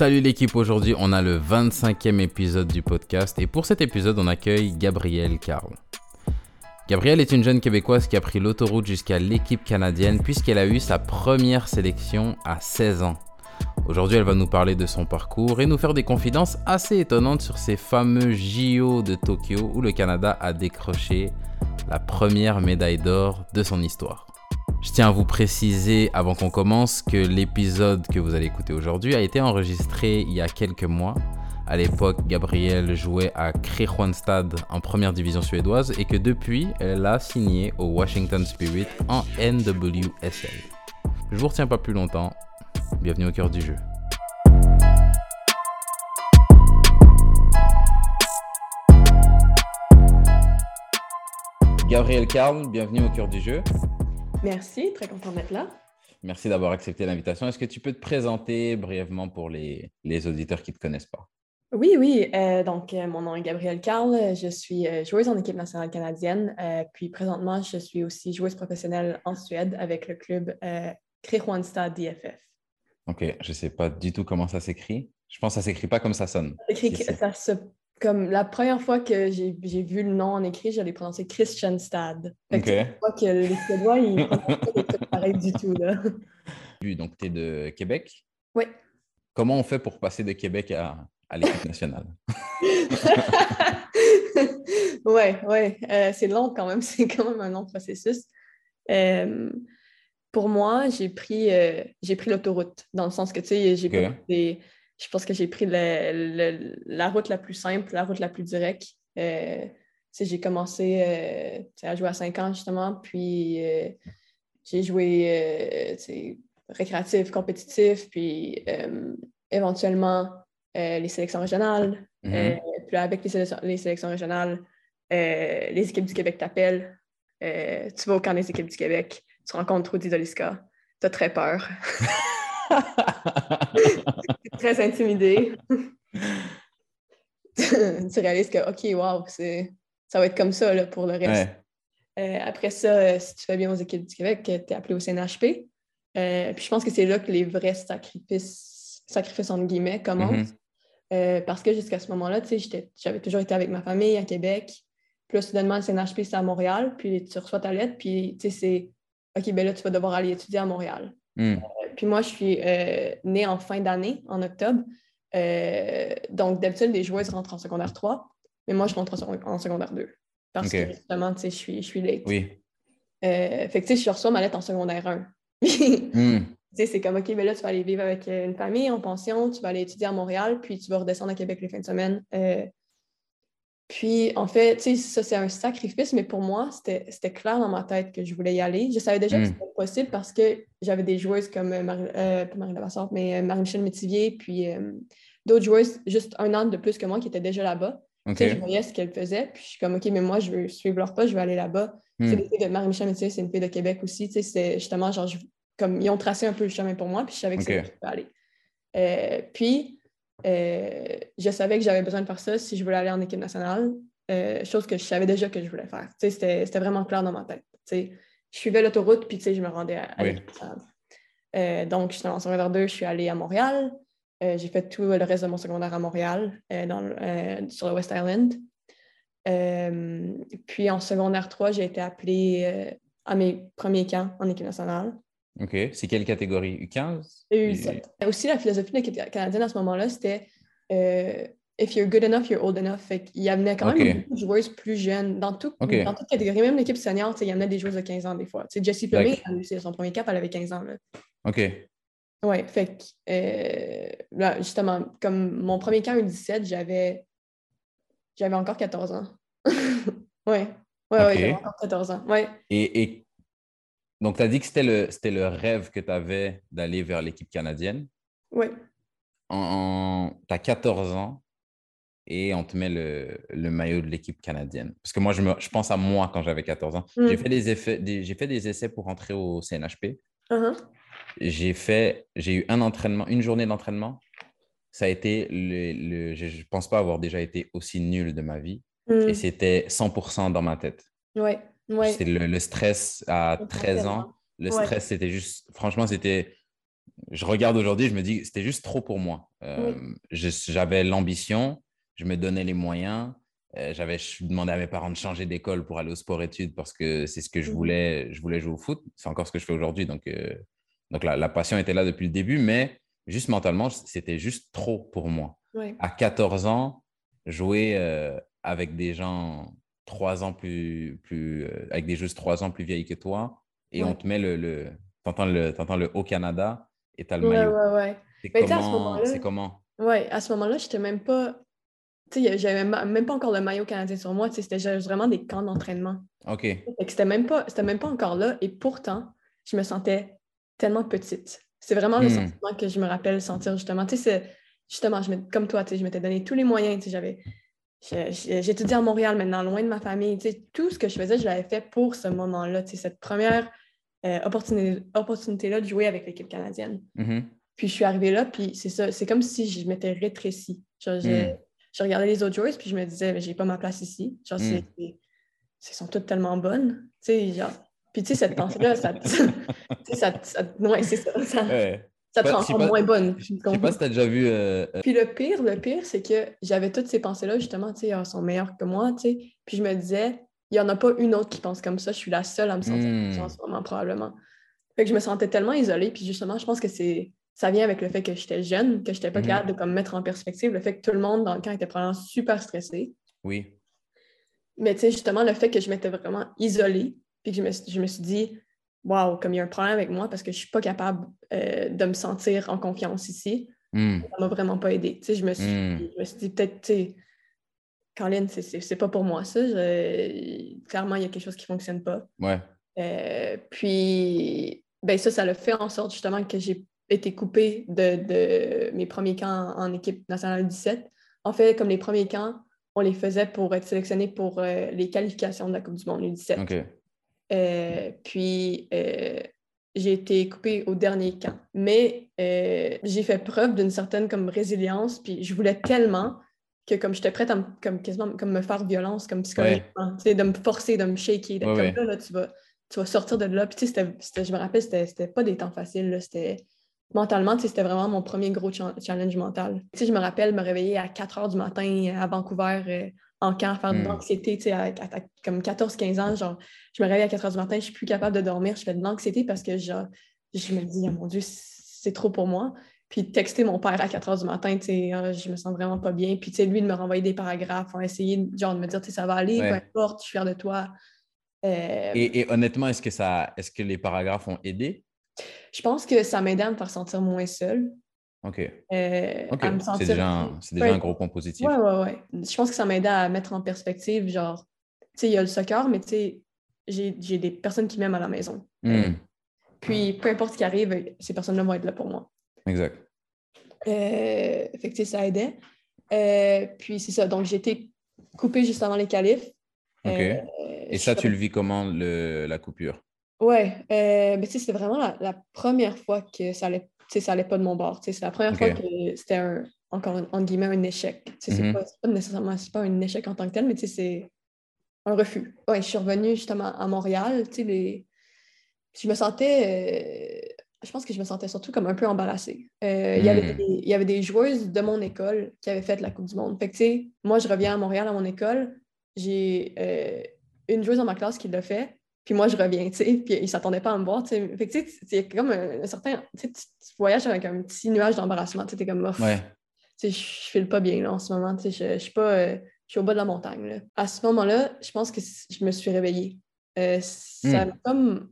Salut l'équipe, aujourd'hui on a le 25e épisode du podcast et pour cet épisode on accueille Gabrielle Carl. Gabrielle est une jeune québécoise qui a pris l'autoroute jusqu'à l'équipe canadienne puisqu'elle a eu sa première sélection à 16 ans. Aujourd'hui elle va nous parler de son parcours et nous faire des confidences assez étonnantes sur ces fameux JO de Tokyo où le Canada a décroché la première médaille d'or de son histoire. Je tiens à vous préciser avant qu'on commence que l'épisode que vous allez écouter aujourd'hui a été enregistré il y a quelques mois. À l'époque, Gabrielle jouait à Kristianstad en première division suédoise et que depuis, elle a signé au Washington Spirit en NWSL. Je vous retiens pas plus longtemps. Bienvenue au cœur du jeu. Gabrielle Carl, bienvenue au cœur du jeu. Merci, très content d'être là. Merci d'avoir accepté l'invitation. Est-ce que tu peux te présenter brièvement pour les, les auditeurs qui ne te connaissent pas? Oui, oui. Euh, donc, euh, mon nom est Gabrielle Carl. Je suis euh, joueuse en équipe nationale canadienne. puis, présentement, je suis aussi joueuse professionnelle en Suède avec le club Kristianstad DFF. OK. Je ne sais pas du tout comment ça s'écrit. Je pense que ça ne s'écrit pas comme ça sonne. Ça se comme la première fois que j'ai vu le nom en écrit, j'allais prononcer Christianstad. Fait que tu vois que les Suédois, ils prononcent pas pareil du tout. Là. Donc, tu es de Québec? Oui. Comment on fait pour passer de Québec à, à l'équipe nationale? oui, oui. Euh, c'est long quand même. C'est quand même un long processus. Euh, pour moi, j'ai pris, euh, j'ai pris l'autoroute, dans le sens que, tu sais, j'ai okay je pense que j'ai pris la route la plus simple, la route la plus directe. Euh, j'ai commencé euh, à jouer à 5 ans, justement, puis euh, j'ai joué récréatif, compétitif, puis éventuellement les sélections régionales. Mm-hmm. puis avec les, sélections, régionales, les équipes du Québec t'appellent. tu vas au camp des équipes du Québec, tu rencontres Rudy Doliska, tu as très peur. très intimidé. tu réalises que, OK, wow, ça va être comme ça là, pour le reste. Euh, après ça, euh, si tu fais bien aux équipes du Québec, tu es appelé au CNHP. Euh, puis je pense que c'est là que les vrais sacrifices, sacrifices entre guillemets, commencent. Mm-hmm. parce que jusqu'à ce moment-là, j'avais toujours été avec ma famille à Québec. Puis là, soudainement, le CNHP, c'est à Montréal. Puis tu reçois ta lettre. Puis c'est OK, ben là, tu vas devoir aller étudier à Montréal. Mm. Puis moi, je suis euh, née en fin d'année, en octobre. Euh, donc, d'habitude, les joueuses rentrent en secondaire 3, mais moi, je rentre en, secondaire 2. Parce que justement, tu sais, je suis, je suis late. Oui. Euh, fait que, tu sais, je reçois ma lettre en secondaire 1. mm. Tu sais, c'est comme, OK, mais là, tu vas aller vivre avec une famille en pension, tu vas aller étudier à Montréal, puis tu vas redescendre à Québec les fins de semaine. Puis, en fait, tu sais, ça, c'est un sacrifice, mais pour moi, c'était clair dans ma tête que je voulais y aller. Je savais déjà que hmm. c'était possible parce que j'avais des joueuses comme, euh, Marie, euh, pas Marie Lavassante, mais euh, Marie-Michel Métivier, puis d'autres joueuses juste un an de plus que moi qui étaient déjà là-bas. Tu sais, je voyais ce qu'elles faisaient, puis je suis comme, OK, mais moi, je veux suivre leur pas, je veux aller là-bas. Hmm. C'est de Marie-Michel Métivier, c'est une fille de Québec aussi. Tu sais, c'est justement, genre, comme, ils ont tracé un peu le chemin pour moi, puis je savais que okay. c'est là aller. puis, euh, je savais que j'avais besoin de faire ça si je voulais aller en équipe nationale, euh, chose que je savais déjà que je voulais faire. C'était vraiment clair dans ma tête. je suivais l'autoroute, puis je me rendais à, l'équipe nationale. Euh, donc, j'étais en secondaire 2, je suis allée à Montréal. j'ai fait tout le reste de mon secondaire à Montréal, dans, sur le West Island. puis en secondaire 3, j'ai été appelée à mes premiers camps en équipe nationale. OK. C'est quelle catégorie? U15? U17. Aussi, la philosophie de l'équipe canadienne à ce moment-là, c'était euh, If you're good enough, you're old enough. Fait qu'il y avait quand même des joueuses plus jeunes. Dans, tout, dans toute catégorie, même l'équipe senior, il y en a des joueuses de 15 ans des fois. sais, Jessie Plumé, c'est son premier cap, elle avait 15 ans. Là. OK. Oui, fait que, euh, justement, comme mon premier camp U17, j'avais j'avais encore 14 ans. oui, oui, ouais, ouais, j'avais encore 14 ans. Ouais. Et, et donc, tu as dit que c'était le, c'était le rêve que tu avais d'aller vers l'équipe canadienne. Oui. En, tu as 14 ans et on te met le, le maillot de l'équipe canadienne. Parce que moi, je, me, je pense à moi quand j'avais 14 ans. J'ai, mm. fait des effets, j'ai fait des essais pour entrer au CNHP. Uh-huh. J'ai fait, j'ai eu un entraînement, une journée d'entraînement. Ça a été, le, le je ne pense pas avoir déjà été aussi nul de ma vie. Mm. Et c'était 100% dans ma tête. C'est le, stress à 13 ans. Le stress, c'était juste, franchement, c'était je regarde aujourd'hui, je me dis, c'était juste trop pour moi. Euh, j'avais l'ambition, je me donnais les moyens. Euh, j'avais demandé à mes parents de changer d'école pour aller au sport-études parce que c'est ce que je mmh voulais. Je voulais jouer au foot. C'est encore ce que je fais aujourd'hui. Donc, euh, donc la, passion était là depuis le début, mais juste mentalement, c'était juste trop pour moi. À 14 ans, jouer avec des gens trois ans plus, plus avec des joueuses trois ans plus vieilles que toi, et on te met le, le t'entends le, entends le Haut-Canada et t'as le maillot. Ouais, ouais, C'est comment? C'est comment? Ouais, à ce moment-là, je n'étais même pas. Tu sais, j'avais même pas encore le maillot canadien sur moi. C'était vraiment des camps d'entraînement. OK. C'était même, pas, même pas encore là. Et pourtant, je me sentais tellement petite. C'est vraiment le hmm. sentiment que je me rappelle sentir justement. Tu sais, justement, je comme toi, tu sais, je m'étais donné tous les moyens. Tu sais, j'avais. J'étudiais à Montréal maintenant, loin de ma famille. Tout ce que je faisais, je l'avais fait pour ce moment-là. Cette première euh, opportunité-là de jouer avec l'équipe canadienne. Mm-hmm. Puis je suis arrivée là, puis c'est ça, c'est comme si je m'étais rétrécie. Genre, mm. je regardais les autres joueuses, puis je me disais, mais j'ai pas ma place ici. Genre, mm. c'est, sont toutes tellement bonnes. Genre. Puis tu sais, cette pensée-là, ça, ça, ça, ouais, c'est ça. Ça, te rend encore moins bonne. Je sais pas si tu as déjà vu. Euh, euh, puis le pire, le pire, c'est que j'avais toutes ces pensées-là, justement, tu sais, elles sont meilleures que moi, tu sais. Puis je me disais, il n'y en a pas une autre qui pense comme ça. Je suis la seule à me sentir comme ça en hmm. ce moment, probablement. Fait que je me sentais tellement isolée. Puis justement, je pense que c'est ça vient avec le fait que j'étais jeune, que je n'étais pas hmm. capable de comme, mettre en perspective le fait que tout le monde dans le camp était probablement super stressé. Oui. Mais tu sais, justement, le fait que je m'étais vraiment isolée, puis que je me, je me suis dit, waouh, comme il y a un problème avec moi parce que je ne suis pas capable euh, de me sentir en confiance ici, hmm. ça m'a vraiment pas aidé. Tu sais, je me suis, je me suis dit, peut-être, tu sais, Caroline, c'est pas pour moi ça. Clairement, il y a quelque chose qui ne fonctionne pas. Ouais. Euh, puis, ben ça, ça l'a fait en sorte justement que j'ai été coupée de, mes premiers camps en, équipe nationale 17. En fait, comme les premiers camps, on les faisait pour être sélectionnés pour euh, les qualifications de la Coupe du Monde U17. OK. Euh, puis, j'ai été coupée au dernier camp. Mais j'ai fait preuve d'une certaine comme résilience, puis je voulais tellement que comme j'étais prête à me, comme, quasiment comme me faire violence comme psychologiquement, de me forcer, de me shaker, d'être comme là, tu, vas, tu vas sortir de là. Puis tu sais, je me rappelle, c'était pas des temps faciles, c'était mentalement, c'était vraiment mon premier gros challenge mental. Tu sais, je me rappelle me réveiller à 4 heures du matin à Vancouver euh, en camp, faire de hmm. l'anxiété, tu sais, à, comme 14-15 ans, genre, je me réveille à 4 heures du matin, je suis plus capable de dormir, je fais de l'anxiété parce que genre, je me dis, oh mon Dieu, c'est trop pour moi. Puis texter mon père à 4 heures du matin, tu sais, ah, je me sens vraiment pas bien. Puis, tu sais, lui, de me renvoyer des paragraphes, on essayer genre, de me dire, tu sais, ça va aller, peu importe, je suis fière de toi. Euh, et, honnêtement, est-ce que, ça, est-ce que les paragraphes ont aidé? Je pense que ça m'aidait à me faire sentir moins seule. OK. Euh, c'est déjà, un, déjà un gros point positif. Oui, oui, oui. Je pense que ça m'aidait à mettre en perspective, genre, tu sais, il y a le soccer, mais tu sais, j'ai, des personnes qui m'aiment à la maison. Hmm. Puis, peu importe ce qui arrive, ces personnes-là vont être là pour moi. Exact. Euh, fait que ça aidait. Euh, puis c'est ça. Donc j'ai été coupée juste avant les qualifs. OK. Euh, Et ça, tu le vis comment, le, la coupure? Ouais. mais tu sais, c'était vraiment la, première fois que ça allait, ça allait pas de mon bord. C'est la première fois que c'était un, encore, en guillemets, un échec. C'est mm-hmm. pas, pas, nécessairement pas un échec en tant que tel, mais c'est un refus. Ouais, je suis revenue justement à Montréal. Les... Je me sentais je pense que je me sentais surtout comme un peu embarrassée. Euh, il, y avait hmm. des, il y avait des joueuses de mon école qui avaient fait la Coupe du Monde. Fait que, moi, je reviens à Montréal à mon école, j'ai euh, une joueuse dans ma classe qui l'a fait, puis moi, je reviens, tu sais, puis ils ne s'attendaient pas à me voir, tu sais. Fait que, tu sais, c'est comme un, certain... Tu, sais, tu voyages avec un petit nuage d'embarrassement, tu sais, t'es comme... ouais. Tu sais, je file pas bien, là, en ce moment, tu sais, je, suis pas... Euh, je suis au bas de la montagne, là. À ce moment-là, je pense que je me suis réveillée. ça hmm. comme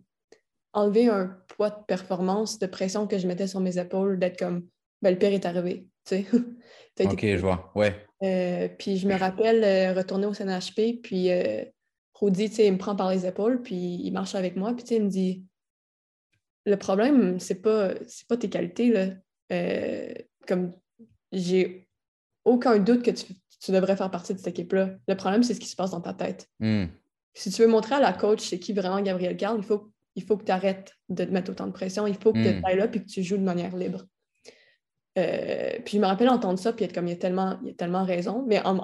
enlever un poids de performance, de pression que je mettais sur mes épaules, d'être comme, ben, le pire est arrivé, tu sais. ok, je vois, ouais. Euh, puis je me rappelle euh, retourner au CNHP, puis euh, Rudy, tu sais, il me prend par les épaules, puis il marche avec moi, puis tu sais, il me dit, le problème, c'est pas, pas tes qualités, là. Euh, comme, j'ai aucun doute que tu, devrais faire partie de cette équipe-là. Le problème, c'est ce qui se passe dans ta tête. Hmm. Si tu veux montrer à la coach c'est qui vraiment Gabriel Carl, il faut il faut que tu arrêtes de te mettre autant de pression, il faut que tu hmm. ailles là et que tu joues de manière libre. Euh, puis je me rappelle entendre ça, puis être comme il y a tellement, il y a tellement raison, mais en,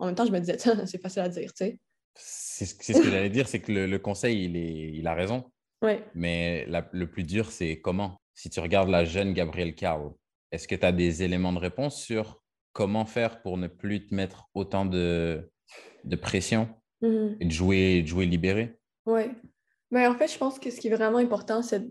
même temps, je me disais, c'est facile à dire, tu sais. C'est ce que j'allais dire, c'est que le, conseil, il, est, il a raison. Ouais. Mais le plus dur, c'est comment? si tu regardes la jeune Gabrielle Carl, est-ce que tu as des éléments de réponse sur comment faire pour ne plus te mettre autant de, de pression? Mhm. et de jouer, de jouer libéré? Oui. Mais en fait, je pense que ce qui est vraiment important, c'est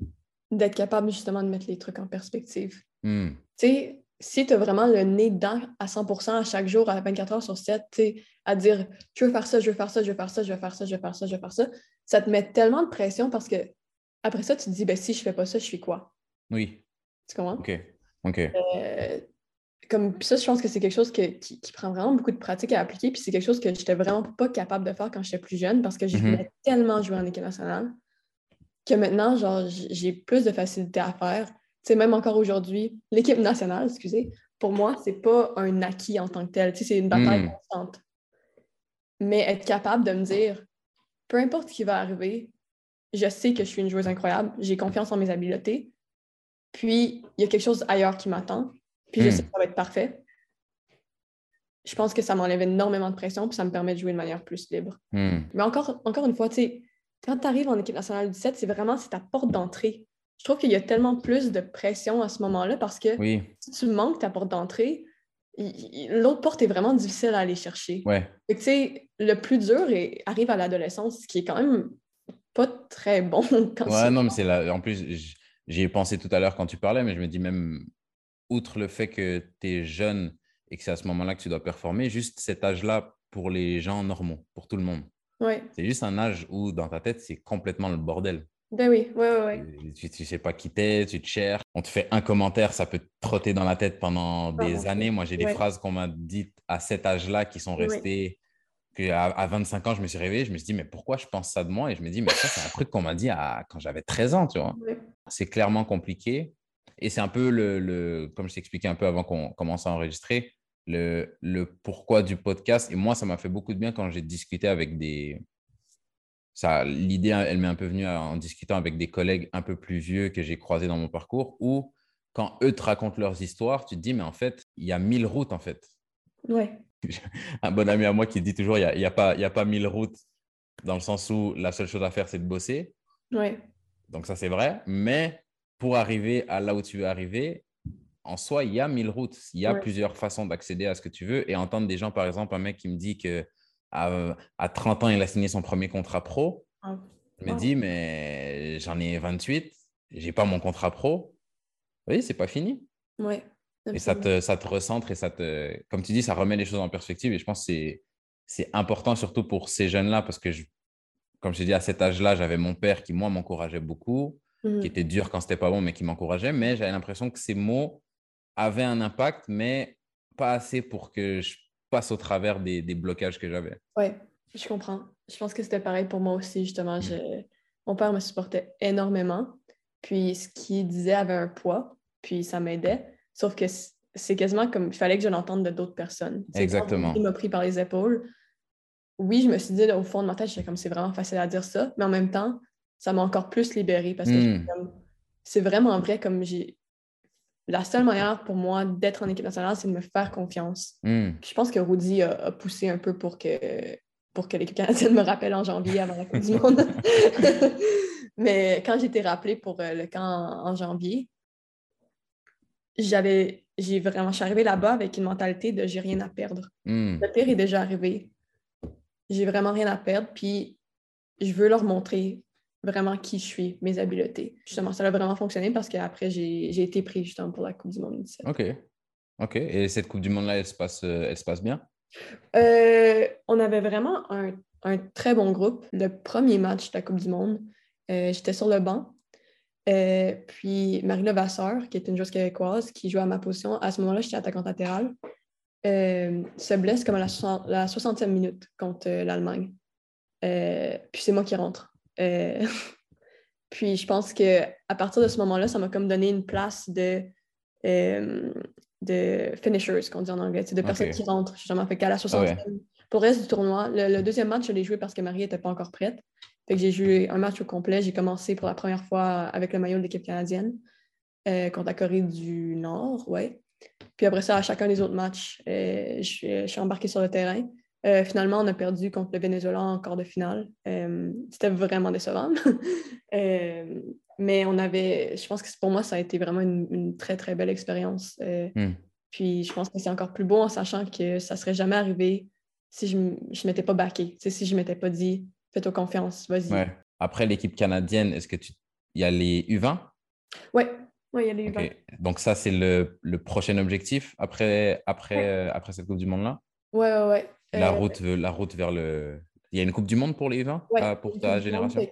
d'être capable justement de mettre les trucs en perspective. Hmm. Tu sais, si tu as vraiment le nez dedans à 100% à chaque jour, à 24 heures sur 7, tu sais, à dire je veux faire ça, je veux faire ça, je veux faire ça, je veux faire ça, je veux faire ça, je veux faire ça, ça te met tellement de pression parce que après ça, tu te dis ben, si je fais pas ça, je fais quoi? Oui, Tu comprends? ok. Ok. Euh, comme ça, je pense que c'est quelque chose que- qui, qui prend vraiment beaucoup de pratique à appliquer. Puis c'est quelque chose que j'étais vraiment pas capable de faire quand j'étais plus jeune parce que je Mhm. voulais tellement jouer en équipe nationale que maintenant, genre, j'ai plus de facilité à faire. Sais, même encore aujourd'hui, l'équipe nationale, excusez, pour moi, c'est pas un acquis en tant que tel. Tu sais, c'est une bataille Mhm. constante. Mais être capable de me dire, peu importe ce qui va arriver, je sais que je suis une joueuse incroyable, j'ai confiance en mes habiletés, puis il y a quelque chose ailleurs qui m'attend, puis je Hmm. sais que ça va être parfait. Je pense que ça m'enlève énormément de pression, puis ça me permet de jouer de manière plus libre. Hmm. Mais encore, encore une fois, tu sais, quand tu arrives en équipe nationale 17, c'est vraiment c'est ta porte d'entrée. Je trouve qu'il y a tellement plus de pression à ce moment-là parce que Oui, si tu manques ta porte d'entrée, l'autre porte est vraiment difficile à aller chercher. ouais. Tu sais, le plus dur est- arrive à l'adolescence, ce qui est quand même pas très bon quand Ouais, non, mais c'est là. En plus, j'y ai pensé tout à l'heure quand tu parlais, mais je me dis même, outre le fait que tu es jeune et que c'est à ce moment-là que tu dois performer, juste cet âge-là pour les gens normaux, pour tout le monde. Ouais. C'est juste un âge où dans ta tête, c'est complètement le bordel. Ben oui, ouais, ouais, ouais. Tu, tu sais pas qui t'es, tu te cherches. On te fait un commentaire, ça peut te trotter dans la tête pendant des années. Moi, j'ai des Ouais. phrases qu'on m'a dites à cet âge-là qui sont restées. Que à, à 25 ans, je me suis réveillé, je me suis dit, mais pourquoi je pense ça de moi? Et je me dis, mais ça, c'est un truc qu'on m'a dit à, quand j'avais 13 ans, tu vois. C'est clairement compliqué. Et c'est un peu le, le- comme je t'expliquais un peu avant qu'on commence à enregistrer, le, le pourquoi du podcast. Et moi, ça m'a fait beaucoup de bien quand j'ai discuté avec des, ça, l'idée, elle m'est un peu venue en discutant avec des collègues un peu plus vieux que j'ai croisés dans mon parcours, où quand eux te racontent leurs histoires, tu te dis, mais en fait, il y a mille routes, en fait. Ouais. Un bon ami à moi qui dit toujours, il n'y a, y a, pas, il y a pas mille routes, dans le sens où la seule chose à faire, c'est de bosser. Ouais. Donc ça, c'est vrai. Mais pour arriver à là où tu veux arriver, en soi, il y a mille routes. Il y a Ouais. plusieurs façons d'accéder à ce que tu veux. Et entendre des gens, par exemple, un mec qui me dit que à, à 30 ans, il a signé son premier contrat pro. Ah. Me Wow. dis, mais j'en ai 28, j'ai pas mon contrat pro. Oui, c'est pas fini. Ouais. Et ça te, ça te recentre et ça te, comme tu dis, ça remet les choses en perspective. Et je pense que c'est, c'est important surtout pour ces jeunes-là parce que, je, comme je t'ai dit, à cet âge-là, j'avais mon père qui, moi, m'encourageait beaucoup, Mhm. qui était dur quand c'était pas bon, mais qui m'encourageait. Mais j'avais l'impression que ces mots avaient un impact, mais pas assez pour que je passe au travers des, des blocages que j'avais. Ouais, je comprends. Je pense que c'était pareil pour moi aussi, justement. Je- Mon père me supportait énormément. Puis ce qu'il disait avait un poids, puis ça m'aidait. Sauf que c'est quasiment comme il fallait que je l'entende de d'autres personnes. Exactement. Il m'a pris par les épaules. Oui, je me suis dit, là, au fond de ma tête, j'étais comme c'est vraiment facile à dire ça, mais en même temps, ça m'a encore plus libérée parce que comme, c'est vraiment vrai, comme j'ai. La seule manière pour moi d'être en équipe nationale, c'est de me faire confiance. Hmm. Je pense que Rudy a, a poussé un peu pour que, pour que l'équipe canadienne me rappelle en janvier avant la Coupe du Monde. Mais quand j'ai été rappelée pour euh, le camp en, en janvier, j'avais, j'ai vraiment, je suis arrivée là-bas avec une mentalité de j'ai rien à perdre. Hmm. Le pire est déjà arrivé. J'ai vraiment rien à perdre, puis je veux leur montrer vraiment qui je suis, mes habiletés. Justement, ça a vraiment fonctionné parce qu'après, j'ai été prise justement pour la Coupe du Monde 17. Ok. Ok. Et cette Coupe du Monde-là, elle se passe, euh, elle se passe bien? Euh, on avait vraiment un, un très bon groupe. Le premier match de la Coupe du Monde, euh, j'étais sur le banc. Euh, puis Marie Vasseur, qui est une joueuse québécoise, qui joue à ma position, à ce moment-là, j'étais attaquante latérale, se blesse comme à la, 60, la 60e minute contre l'Allemagne. Puis c'est moi qui rentre. Euh, puis je pense qu'à partir de ce moment-là, ça m'a comme donné une place de, euh, de finishers, qu'on dit en anglais, c'est de personnes qui rentrent. J'ai jamais fait qu'à la Ah 60e. ouais. Pour le reste du tournoi, le, le deuxième match, je l'ai joué parce que Marie n'était pas encore prête. Fait que j'ai joué un match au complet. J'ai commencé pour la première fois avec le maillot de l'équipe canadienne euh, contre la Corée du Nord, ouais. Puis après ça, à chacun des autres matchs, euh, je, suis- je suis embarquée sur le terrain. Euh, finalement, on a perdu contre le Venezuela en quart de finale. Euh, C'était vraiment décevant. Euh, mais on avait, je pense que pour moi, ça a été vraiment une, très, très belle expérience. Hmm. Puis je pense que c'est encore plus beau en sachant que ça serait jamais arrivé si je ne m'étais pas backé, si je ne m'étais pas dit fais-toi confiance, vas-y. Après l'équipe canadienne, est-ce que tu. Il y a les U20 Oui, ouais, il y a les U20. Donc, ça, c'est le, le, prochain objectif après, après, après cette Coupe du Monde-là? Oui, oui, oui. La, route, la route vers le. Il y a une Coupe du Monde pour les U20 euh, pour ta génération?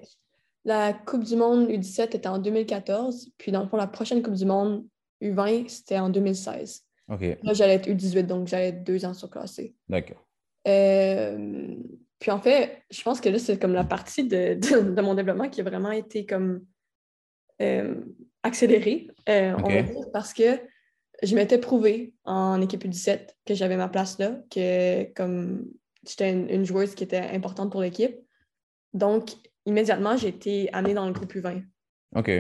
La Coupe du Monde U17 était en 2014, puis dans le fond, la prochaine Coupe du Monde U20, c'était en 2016. OK. Là, j'allais être U18, donc j'allais être deux ans surclassé. D'accord. Euh, puis en fait, je pense que là, c'est comme la partie de, de, mon développement qui a vraiment été comme euh, accélérée, euh, on va dire, parce que je m'étais prouvé en équipe U17 que j'avais ma place là, que comme j'étais une, joueuse qui était importante pour l'équipe. Donc, immédiatement, j'ai été amenée dans le groupe U20. OK.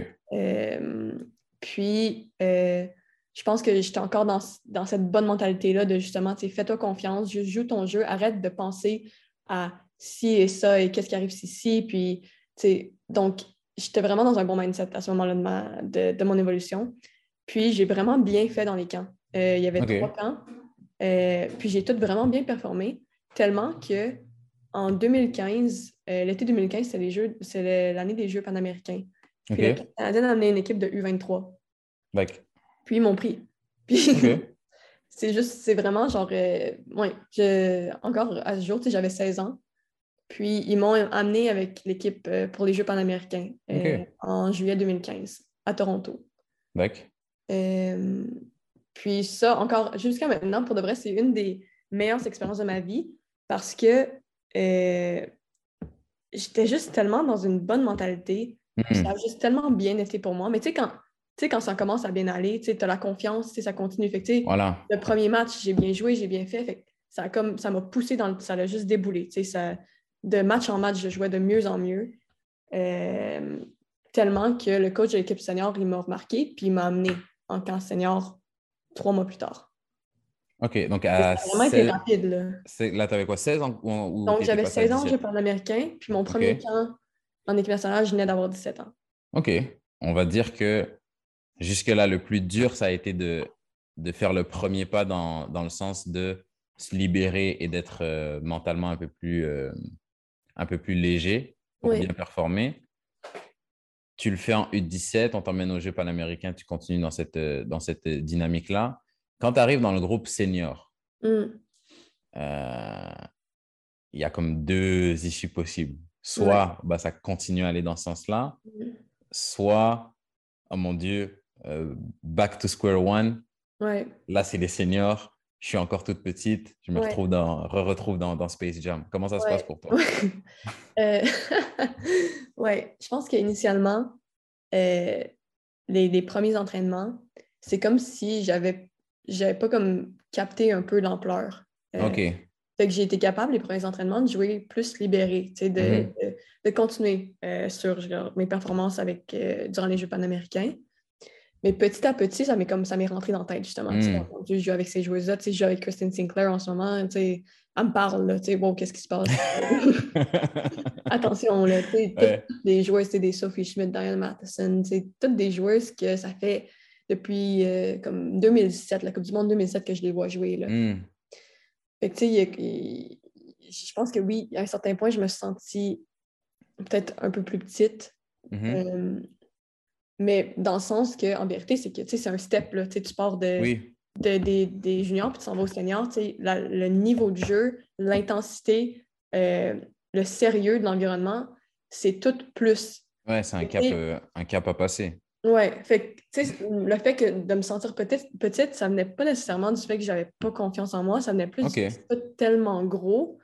puis, je pense que j'étais encore dans, dans, cette bonne mentalité-là de justement, fais-toi confiance, juste joue ton jeu, arrête de penser à ci et ça et qu'est-ce qui arrive si, si. Puis, donc, j'étais vraiment dans un bon mindset à ce moment-là de, de, mon évolution. Puis, j'ai vraiment bien fait dans les camps. Euh, il y avait trois camps. Euh, puis, j'ai tout vraiment bien performé, tellement que en 2015, euh, l'été 2015, c'est, les jeux, c'est l'année des Jeux panaméricains. Puis, okay. le Canadien a amené une équipe de U23. Puis ils m'ont pris. Puis c'est juste, c'est vraiment genre, ouais, encore à ce jour, j'avais 16 ans. Puis ils m'ont amené avec l'équipe pour les Jeux panaméricains en juillet 2015 à Toronto. D'accord. puis ça, encore jusqu'à maintenant, pour de vrai, c'est une des meilleures expériences de ma vie parce que j'étais juste tellement dans une bonne mentalité. Hmm. Ça a juste tellement bien été pour moi. Mais tu sais, quand, tu sais, quand ça commence à bien aller, tu as la confiance, ça continue. Fait Le premier match, j'ai bien joué, j'ai bien fait. ça comme ça m'a poussé dans le, ça l'a juste déboulé. Ça, de match en match, je jouais de mieux en mieux. Euh, tellement que le coach de l'équipe senior, il m'a remarqué, puis il m'a amené en camp senior trois mois plus tard. OK, donc à. Ça a vraiment été rapide, là. Là, tu avais quoi, 16 ans? Ou, donc, j'avais 16 ans, j'ai parlé américain, puis mon premier camp en équipe nationale, je venais d'avoir 17 ans. OK. On va dire que jusque-là, le plus dur, ça a été de, de faire le premier pas dans, dans, le sens de se libérer et d'être euh, mentalement un peu plus, euh, un peu plus léger pour bien performer. Tu le fais en U17, on t'emmène aux Jeux panaméricains, tu continues dans cette, euh, dans cette dynamique-là. Quand tu arrives dans le groupe senior, mm. il y a comme deux issues possibles. Soit bah, ça continue à aller dans ce sens-là, mm. soit, oh mon Dieu, euh, back to square one. Là, c'est les seniors. Je suis encore toute petite. Je me retrouve dans, re retrouve dans, dans, Space Jam. Comment ça se passe pour toi? euh... ouais, je pense qu'initialement, euh, les, les, premiers entraînements, c'est comme si j'avais j'avais pas comme capté un peu l'ampleur. Euh, OK. Fait que j'ai été capable, les premiers entraînements, de jouer plus libéré, de, mm-hmm. de, de, continuer sur mes performances avec, durant les Jeux panaméricains. Mais petit à petit, ça m'est comme ça m'est rentré dans la tête, justement. Mm. Je joue avec ces joueuses-là, je joue avec Kristen Sinclair en ce moment, elle me parle, là, wow, qu'est-ce qui se passe? Attention, là, toutes les joueuses, des Sophie Schmidt, Diane Matheson, toutes des joueuses que ça fait depuis euh, comme 2017, la Coupe du Monde 2007 que je les vois jouer. Là. Mm. Fait que, tu sais, je pense que oui, à un certain point, je me suis sentie peut-être un peu plus petite. Mm-hmm. Euh, mais dans le sens que, en vérité, c'est que c'est un step. Là, tu pars de, des, des, juniors puis tu s'en vas au senior. le niveau de jeu, l'intensité, euh, le sérieux de l'environnement, c'est tout plus. Ouais, c'est un, cap, euh, un cap à passer. Ouais, fait le fait que de me sentir petite, petite ça venait pas nécessairement du fait que j'avais pas confiance en moi, ça venait plus okay. pas tellement gros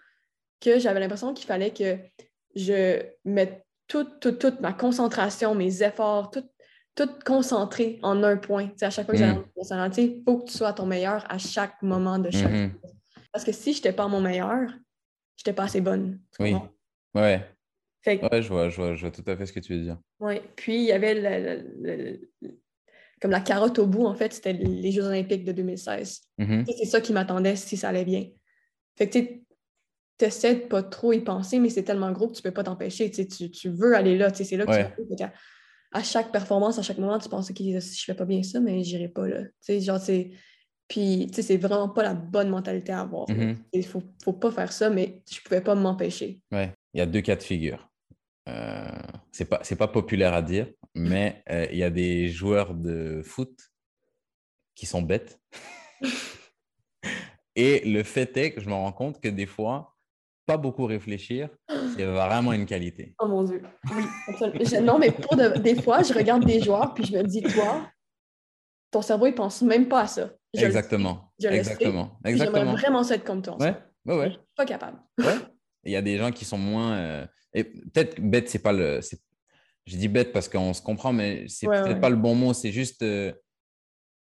que j'avais l'impression qu'il fallait que je mette toute, toute, toute ma concentration, mes efforts, tout, tout concentré en un point. à chaque fois que mm. j'ai il faut que tu sois à ton meilleur à chaque moment de chaque mm-hmm. Parce que si je n'étais pas à mon meilleur, je n'étais pas assez bonne. Oui. Ouais. ouais, je vois, je, vois, je vois tout à fait ce que tu veux dire. Oui. Puis il y avait le, comme la carotte au bout, en fait, c'était les Jeux Olympiques de 2016. Mm-hmm. C'est ça qui m'attendait si ça allait bien. Fait que tu essaies de pas trop y penser, mais c'est tellement gros que tu peux pas t'empêcher. Tu, tu veux aller là, c'est là que tu à chaque performance, à chaque moment, tu penses, OK, si je fais pas bien ça, mais j'irai pas là. Tu sais, genre, c'est. Puis, tu sais, c'est vraiment pas la bonne mentalité à avoir. Il faut, faut pas faire ça, mais je pouvais pas m'empêcher. Ouais, il y a deux cas de figure. Euh, c'est pas, pas populaire à dire, mais euh, il y a des joueurs de foot qui sont bêtes. Et le fait est que je me rends compte que des fois, pas beaucoup réfléchir, c'est vraiment une qualité. Oh mon Dieu. Oui, absolument. Je- non, mais pour de- des fois, je regarde des joueurs, puis je me dis, toi, ton cerveau, il pense même pas à ça. Je le Exactement. je le sais, Exactement. J'aimerais vraiment ça être comme toi. Ouais, ouais, ouais. Je suis pas capable. Ouais. Il y a des gens qui sont moins. euh, et peut-être bête, c'est pas le. c'est- Je dis bête parce qu'on se comprend, mais c'est Ouais, peut-être ouais. pas le bon mot. C'est juste euh,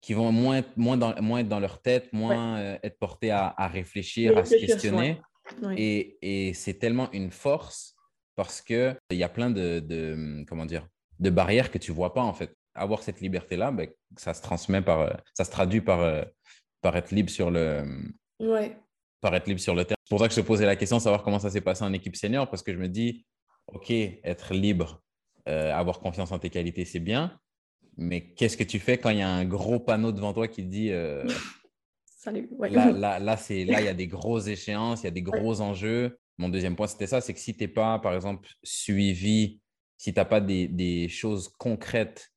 qu'ils vont moins, moins, dans, moins être dans leur tête, moins euh, être portés à, à réfléchir, à se questionner. Oui. Et, et c'est tellement une force parce qu'il y a plein de, de- comment dire, de barrières que tu vois pas en fait. Avoir cette liberté-là, ben, ça se transmet par, euh, ça se traduit par, euh, par être libre sur le, Ouais. par être libre sur le terrain. C'est pour ça que je te posais la question de savoir comment ça s'est passé en équipe senior, parce que je me dis, OK, être libre, euh, avoir confiance en tes qualités, c'est bien, mais qu'est-ce que tu fais quand il y a un gros panneau devant toi qui te dit, euh, Salut. Ouais. là, là, là, c'est, là, il y a des grosses échéances, il y a des gros enjeux. Mon deuxième point, c'était ça, c'est que si tu n'es pas, par exemple, suivi, si tu n'as pas des, des choses concrètes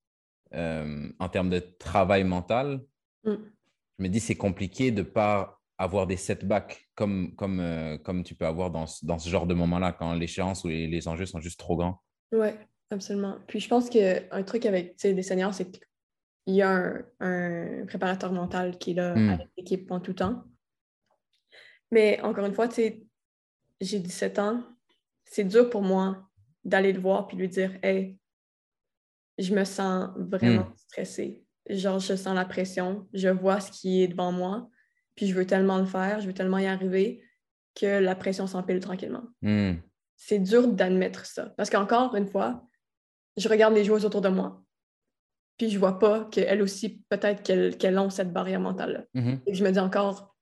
euh, en termes de travail mental, Mm. je me dis c'est compliqué de ne pas avoir des setbacks comme, comme, euh, comme tu peux avoir dans, ce- dans ce genre de moment-là, quand l'échéance ou les, les enjeux sont juste trop grands. Ouais, absolument. Puis je pense qu'un truc avec des seniors, c'est qu'il y a un, un préparateur mental qui est là Mm. avec l'équipe en tout temps. Mais encore une fois, tu sais, j'ai 17 ans. C'est dur pour moi d'aller le voir puis lui dire Hey, je me sens vraiment stressée. Genre, je sens la pression, je vois ce qui est devant moi, puis je veux tellement le faire, je veux tellement y arriver que la pression s'empile tranquillement Hmm. c'est dur d'admettre ça. Parce qu'encore une fois, je regarde les joueuses autour de moi, puis je vois pas qu'elles aussi, peut-être qu'elles qu'elles ont cette barrière mentale-là. Mhm. Et je me dis encore,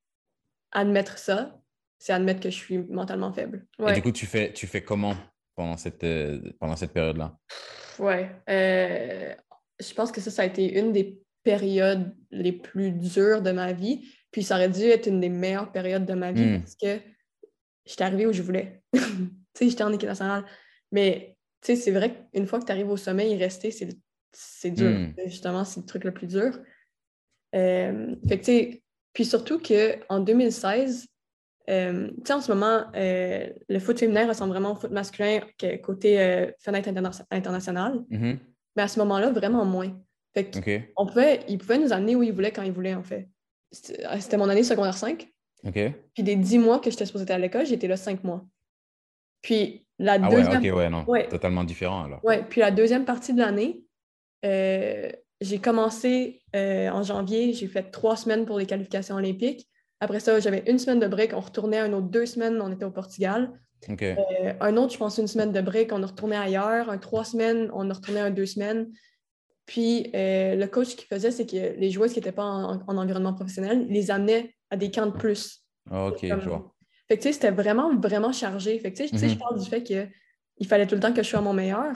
admettre ça, c'est admettre que je suis mentalement faible. Et du coup, tu fais, tu fais comment pendant cette, euh, pendant cette période-là? ouais. Euh, je pense que ça, ça a été une des périodes les plus dures de ma vie. Puis ça aurait dû être une des meilleures périodes de ma vie Mm. parce que j'étais arrivée où je voulais. tu sais, j'étais en équipe nationale. Mais tu sais, c'est vrai qu'une fois que tu arrives au sommet, y rester, c'est, le- c'est dur. Mm. Justement, c'est le truc le plus dur. Euh, fait que, tu sais, puis surtout qu'en 2016, euh, tu sais, en ce moment, euh, le foot féminin ressemble vraiment au foot masculin que côté euh, fenêtre interna- internationale. Mhm. Mais à ce moment-là, vraiment moins. Fait que on pouvait, ils pouvaient nous amener où ils voulaient quand ils voulaient, en fait. C'était mon année secondaire 5. OK. Puis des 10 mois que j'étais supposée être à l'école, j'étais là 5 mois. Puis la Ah ouais, deuxième... OK, ouais, non. Ouais. Totalement différent alors. Ouais, puis la deuxième partie de l'année, euh, j'ai commencé euh, en janvier, j'ai fait trois semaines pour les qualifications olympiques. Après ça, j'avais une semaine de break, on retournait un autre deux semaines, on était au Portugal. Euh, un autre, je pense, une semaine de break, on a retourné ailleurs. Un trois semaines, on a retourné un deux semaines. Puis euh, le coach qui faisait, c'est que les joueuses qui n'étaient pas en, en environnement professionnel, les amenait à des camps de plus. Ah, OK, Comme- je vois. Fait que tu sais, c'était vraiment, vraiment chargé. Fait que tu sais, tu sais, je Mhm. parle du fait qu'il fallait tout le temps que je sois à mon meilleur,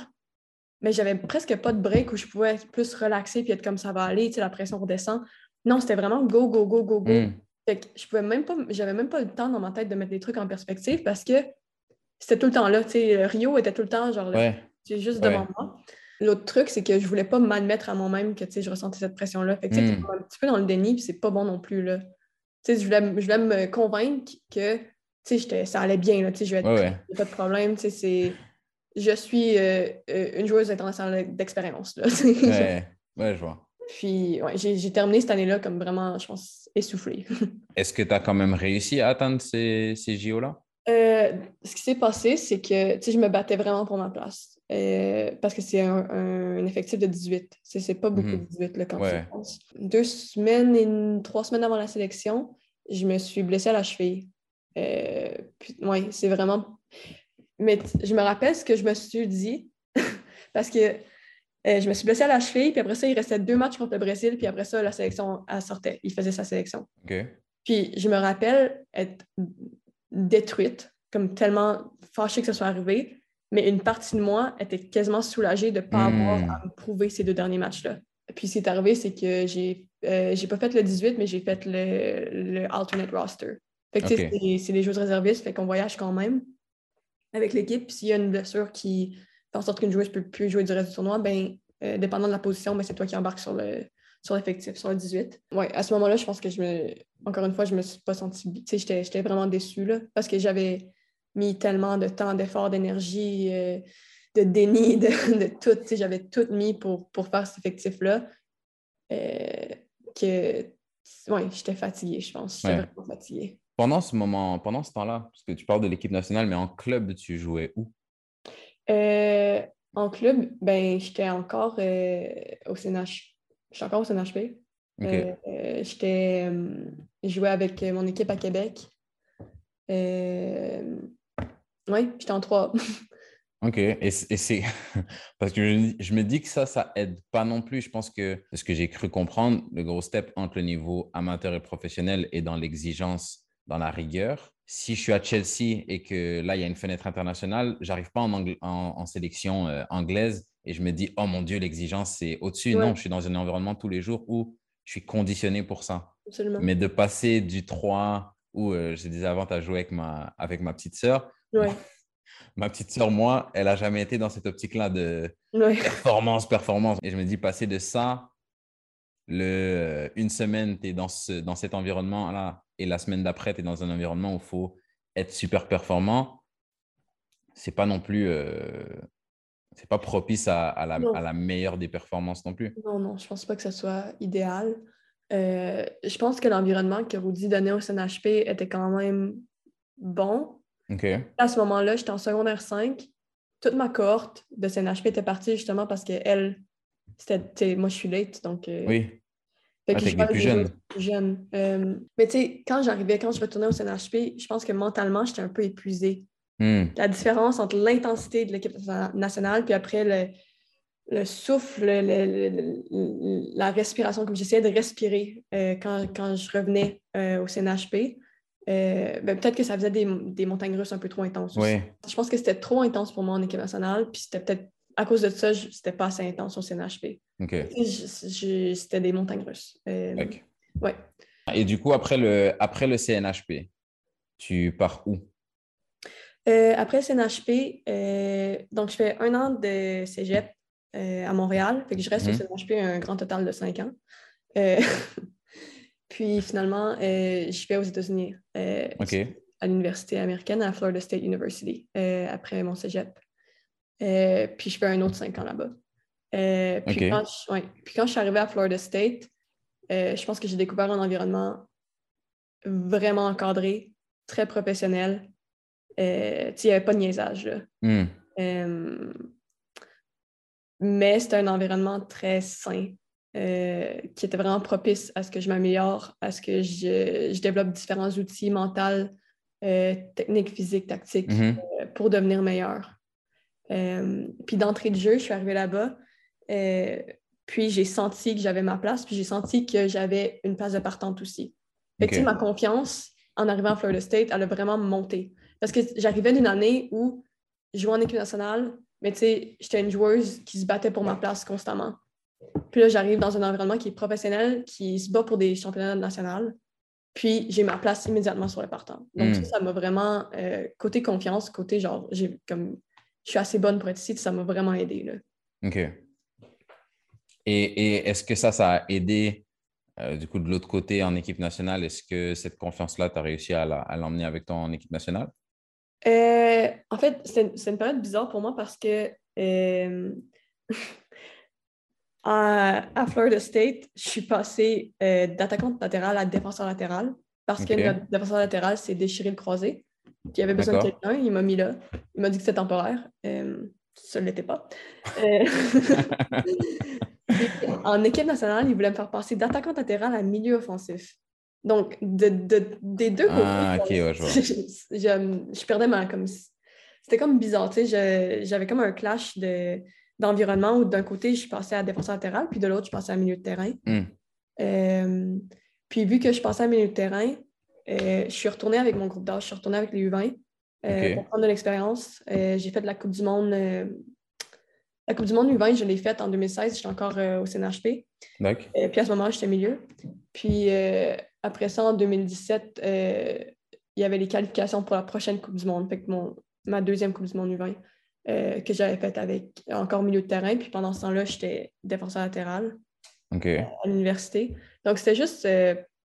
mais j'avais presque pas de break où je pouvais être plus relaxer puis être comme ça va aller, tu sais, la pression redescend. Non, c'était vraiment go, go, go, go, go. Hmm. Fait que je pouvais même pas, j'avais même pas le temps dans ma tête de mettre des trucs en perspective parce que c'était tout le temps là. Tu sais, Rio était tout le temps genre là, Ouais. c'est juste Ouais. devant moi. L'autre truc, c'est que je voulais pas m'admettre à moi-même que tu sais, je ressentais cette pression-là. Fait que tu sais, Mm. t'es comme un petit peu dans le déni, puis c'est pas bon non plus. Là. Tu sais, je voulais, je voulais me convaincre que tu sais, ça allait bien. Là, tu sais, je vais être Ouais, pas de problème. tu sais, c'est- Je suis euh, euh, une joueuse internationale d'expérience. Ouais, ouais, je vois. Puis ouais, j'ai terminé cette année-là comme vraiment, je pense, essoufflée. Est-ce que tu as quand même réussi à atteindre ces, ces JO-là? Euh, ce qui s'est passé, c'est que je me battais vraiment pour ma place. Euh, parce que c'est un, effectif de 18. C'est pas beaucoup Mhm. de 18 là, quand Ouais. tu y penses. Deux semaines et une- trois semaines avant la sélection, je me suis blessée à la cheville. Euh, puis, ouais, c'est vraiment. Mais je me rappelle ce que je me suis dit. parce que euh, je me suis blessée à la cheville, puis après ça, il restait deux matchs contre le Brésil, puis après ça, la sélection, elle sortait. Il faisait sa sélection. Puis je me rappelle être détruite, comme tellement fâchée que ça soit arrivé. mais une partie de moi était quasiment soulagée de ne pas avoir Hmm. à me prouver ces deux derniers matchs-là. Puis ce qui est arrivé, c'est que j'ai euh, j'ai pas fait le 18, mais j'ai fait le, le alternate roster. Fait que, tu sais, Ok. c'est- c'est des joueurs réservistes, fait qu'on voyage quand même avec l'équipe. Puis s'il y a une blessure qui fait en sorte qu'une joueuse ne peut plus jouer du reste du tournoi, ben, euh, dépendant de la position, ben, c'est toi qui embarques sur le sur l'effectif, sur le 18. Ouais, à ce moment-là, je pense que je me. Encore une fois, je me suis pas sentie. bi- Tu sais, j'étais- j'étais vraiment déçue, là, parce que j'avais mis tellement de temps, d'efforts, d'énergie, euh, de déni, de, de tout. Tu sais, j'avais tout mis pour, pour faire cet effectif-là. euh, que. Ouais, j'étais fatiguée, je pense. J'étais Ouais. vraiment fatiguée. Pendant ce moment, pendant ce temps-là, parce que tu parles de l'équipe nationale, mais en club, tu jouais où? Euh, en club, ben, j'étais encore euh, au CNH. J'étais encore au CNHP. Ok. Euh, j'étais, euh, je jouais avec mon équipe à Québec. Oui, j'étais en 3. Ok, et et c'est parce que je, je me dis que ça, ça aide pas non plus. Je pense que ce que j'ai cru comprendre, le gros step entre le niveau amateur et professionnel est dans l'exigence, dans la rigueur. Si je suis à Chelsea et que là, il y a une fenêtre internationale, j'arrive pas en, angl- en, en sélection euh, anglaise et je me dis, oh mon Dieu, l'exigence, c'est au-dessus. Ouais. Non, je suis dans un environnement tous les jours où je suis conditionné pour ça. Absolument. Mais de passer du 3 où euh, j'ai des avantages à jouer avec ma, avec ma petite sœur, Ouais, ma petite sœur, moi, elle a jamais été dans cette optique-là de ouais, performance, performance. Et je me dis, passer de ça, le, euh, une semaine, tu es dans, ce, dans cet environnement-là, et la semaine d'après, tu es dans un environnement où il faut être super performant, c'est pas non plus. euh, c'est pas propice à, à la, Non. à la meilleure des performances non plus. non, non, je pense pas que ce soit idéal. Euh, je pense que l'environnement que Rudy donnait au CNHP était quand même bon. OK. À ce moment-là, j'étais en secondaire 5. Toute ma cohorte de CNHP était partie justement parce qu'elle, c'était, moi je suis late, donc euh, Oui. Fait Ah, que je parle plus autres plus jeunes. Euh, mais tu sais, quand j'arrivais, quand je retournais au CNHP, je pense que mentalement, j'étais un peu épuisée. Hmm. La différence entre l'intensité de l'équipe nationale, puis après le, le souffle, le- le- le- le- la respiration, comme j'essayais de respirer euh, quand, quand je revenais euh, au CNHP, euh, ben, peut-être que ça faisait des, des montagnes russes un peu trop intenses. Oui. Je pense que c'était trop intense pour moi en équipe nationale, puis c'était peut-être à cause de ça, je- c'était pas assez intense au CNHP. C'était des montagnes russes. Euh, ouais. Et du coup, après le, après le CNHP, tu pars où? Euh, après CNHP, euh, donc je fais un an de cégep euh, à Montréal. Fait que je reste Mhm. au CNHP un grand total de cinq ans. Puis finalement, je vais aux États-Unis, à l'université américaine, à Florida State University, après mon cégep. Euh, puis je fais un autre cinq ans là-bas. Euh, puis, quand je, ouais. puis quand je suis arrivée à Florida State, euh, je pense que j'ai découvert un environnement vraiment encadré, très professionnel. Il n'y avait pas de niaisage. Là. Hmm. Mais c'était un environnement très sain, qui était vraiment propice à ce que je m'améliore, à ce que je, je développe différents outils mentaux, techniques, physiques, tactiques, Mhm. pour devenir meilleur. Euh, puis d'entrée de jeu, je suis arrivée là-bas, euh, puis j'ai senti que j'avais ma place, puis j'ai senti que j'avais une place de partante aussi. Fait que, tu sais, Ok. ma confiance en arrivant à Florida State, elle a vraiment monté. Parce que j'arrivais d'une année où je jouais en équipe nationale, mais tu sais, j'étais une joueuse qui se battait pour ma place constamment. Puis là, j'arrive dans un environnement qui est professionnel, qui se bat pour des championnats nationaux. Puis j'ai ma place immédiatement sur le partant. Donc Mm. ça, ça m'a vraiment, euh, côté confiance, côté genre, j'ai comme, je suis assez bonne pour être ici, ça m'a vraiment aidé. Là. OK. Et, et est-ce que ça, ça a aidé, euh, du coup, de l'autre côté en équipe nationale? Est-ce que cette confiance-là, tu as réussi à l'emmener avec toi en équipe nationale? Euh, en fait, c'est une période bizarre pour moi parce que euh, à, à Florida State, je suis passée d'attaquante latérale à défenseur latéral parce que notre défenseur latéral s'est déchiré le croisé. Puis il avait besoin de quelqu'un, il m'a mis là. Il m'a dit que c'était temporaire. Euh, ça ne l'était pas. Euh, en équipe nationale, il voulait me faire passer d'attaquante latérale à milieu offensif. Donc, de, de- des deux côtés, Ah, ok, ouais, je je, je- je perdais ma. Comme, c'était comme bizarre, tu sais. J'avais comme un clash de, d'environnement où d'un côté, je passais à défenseur latéral, puis de l'autre, je passais à milieu de terrain. Hmm. Euh, puis vu que je passais à milieu de terrain, je suis retournée avec mon groupe d'âge, je suis retournée avec les U20 euh, pour prendre de l'expérience. Euh, j'ai fait de la Coupe du Monde. la Coupe du Monde U20, je l'ai faite en 2016. J'étais encore au CNHP. Puis à ce moment-là, j'étais milieu. Puis après ça, en 2017, il y avait les qualifications pour la prochaine Coupe du Monde. Fait que mon, ma deuxième Coupe du Monde U20 que j'avais faite avec encore milieu de terrain. Puis pendant ce temps-là, j'étais défenseur latéral à l'université. Donc c'était juste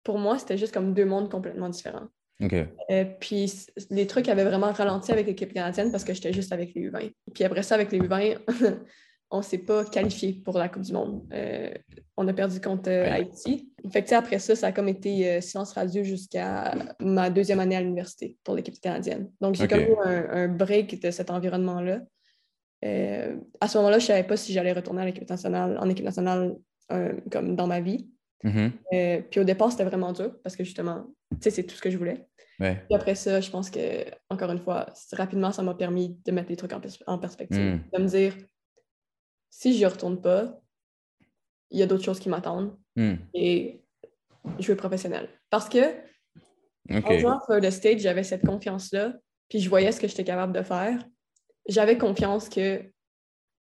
pour moi, c'était juste comme deux mondes complètement différents. Euh, puis les trucs avaient vraiment ralenti avec l'équipe canadienne parce que j'étais juste avec les U20. Puis après ça, avec les U20, on ne s'est pas qualifié pour la Coupe du Monde. Euh, on a perdu contre euh, Haïti. Fait que, après ça, ça a comme été silence radio jusqu'à ma deuxième année à l'université pour l'équipe canadienne. Donc j'ai comme eu un, break de cet environnement-là. à ce moment-là, je ne savais pas si j'allais retourner à l'équipe nationale, en équipe nationale comme dans ma vie. Mm-hmm. Euh, puis au départ, c'était vraiment dur parce que justement, tu sais, c'est tout ce que je voulais. Puis après ça, je pense que, encore une fois, rapidement, ça m'a permis de mettre les trucs en, perspective. Mm. De me dire, si je retourne pas, il y a d'autres choses qui m'attendent mm. et je veux professionnel. Parce que, okay. en jouant for the stage, j'avais cette confiance-là, puis je voyais ce que j'étais capable de faire. J'avais confiance que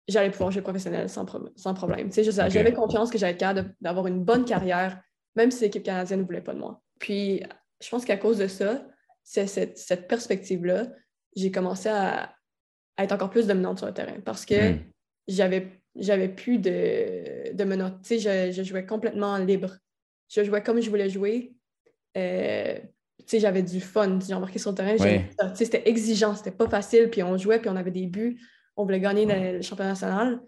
j'allais pouvoir jouer professionnel sans, sans problème. J'avais confiance que j'allais capable d'avoir une bonne carrière, même si l'équipe canadienne ne voulait pas de moi. Puis, je pense qu'à cause de ça, c'est cette, perspective-là, j'ai commencé à, être encore plus dominante sur le terrain parce que hmm. j'avais j'avais plus de, de menottes. Je, je, jouais complètement libre. Je jouais comme je voulais jouer. Euh, j'avais du fun. J'ai embarqué sur le terrain. C'était exigeant, c'était pas facile. Puis on jouait, puis on avait des buts on voulait gagner le, championnat national,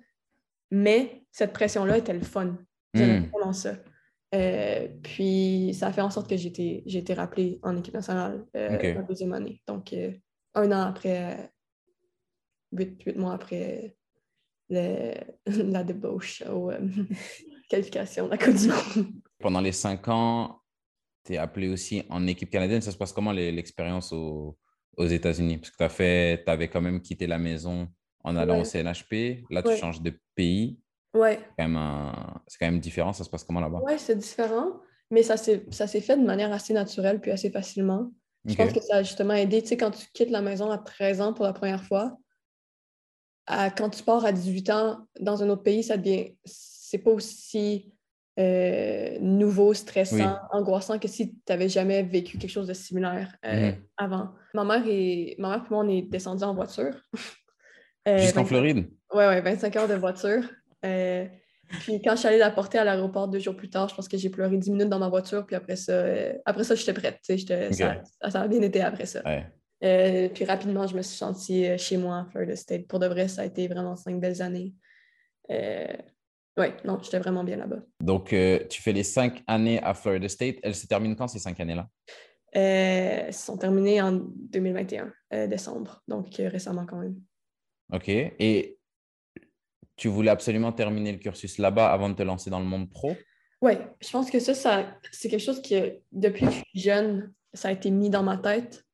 mais cette pression-là était le fun. J'aimais hmm. vraiment ça. Euh, puis ça a fait en sorte que j'ai été, rappelée en équipe nationale euh, la deuxième année. Donc, euh, un an après, huit, mois après la débauche aux qualifications de la Coupe du Monde. Pendant les cinq ans, tu es appelé aussi en équipe canadienne. Ça se passe comment l'expérience aux, États-Unis? Parce que tu avais quand même quitté la maison en allant au CNHP. Là, tu changes de pays. Ouais. C'est quand, même quand même différent. Ça se passe comment là-bas? Oui, c'est différent, mais ça s'est fait de manière assez naturelle puis assez facilement. Je pense que ça a justement aidé. Tu sais, quand tu quittes la maison à 13 ans pour la première fois, quand tu pars à 18 ans dans un autre pays, ça devient. C'est pas aussi euh, nouveau, stressant, angoissant que si tu n'avais jamais vécu quelque chose de similaire euh, mhm. avant. Ma mère et ma mère et moi, on est descendus en voiture. Euh, Jusqu'en Floride? Oui, ouais, 25 heures de voiture. Euh, puis quand je suis allée la porter à l'aéroport deux jours plus tard, je pense que j'ai pleuré 10 minutes dans ma voiture. Puis après ça, euh, après ça j'étais prête. Ça, ça, a bien été après ça. puis rapidement, je me suis sentie chez moi à Florida State. Pour de vrai, ça a été vraiment cinq belles années. oui, non, j'étais vraiment bien là-bas. Donc, tu fais les cinq années à Florida State. Elles se terminent quand ces cinq années-là? elles se sont terminées en 2021, décembre. Donc, récemment quand même. Ok. Et tu voulais absolument terminer le cursus là-bas avant de te lancer dans le monde pro? Oui, je pense que ça, ça c'est quelque chose qui, depuis que je suis jeune, ça a été mis dans ma tête.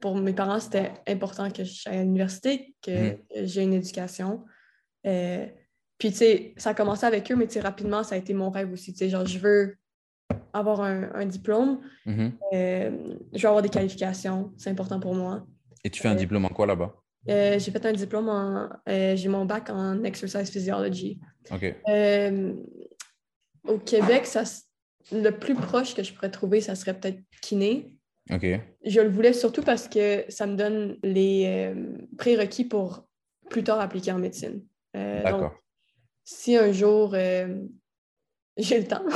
pour mes parents, c'était important que j'aille à l'université, que, mhm. j'ai une éducation. Euh, puis, tu sais, ça a commencé avec eux, mais rapidement, ça a été mon rêve aussi. Genre, je veux avoir un, diplôme, mhm. euh, je veux avoir des qualifications, c'est important pour moi. Et tu fais un euh, diplôme en quoi là-bas? Euh, j'ai fait un diplôme en. Euh, j'ai mon bac en exercise physiology. OK. Euh, au Québec, ça, le plus proche que je pourrais trouver, ça serait peut-être kiné. OK. Je le voulais surtout parce que ça me donne les prérequis pour plus tard appliquer en médecine. D'accord. Si un jour j'ai le temps,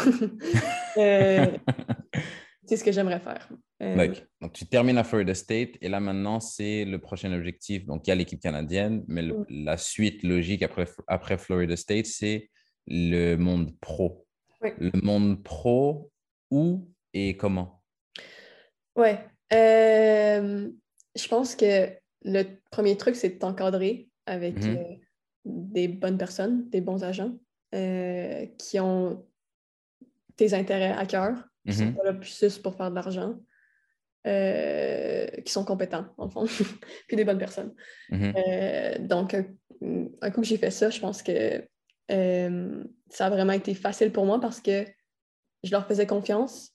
c'est ce que j'aimerais faire. Euh, donc, tu termines à Florida State et là maintenant, c'est le prochain objectif. Donc, il y a l'équipe canadienne, mais la suite logique après, après Florida State, c'est le monde pro. Le monde pro, où et comment? Ouais. Euh, je pense que le premier truc, c'est de t'encadrer avec mm-hmm. euh, des bonnes personnes, des bons agents qui ont tes intérêts à cœur, qui sont mm-hmm. pas là plus pour faire de l'argent. Euh, qui sont compétents, en fond, puis des bonnes personnes. Mm-hmm. Euh, donc, un, coup que j'ai fait ça, je pense que euh, ça a vraiment été facile pour moi parce que je leur faisais confiance.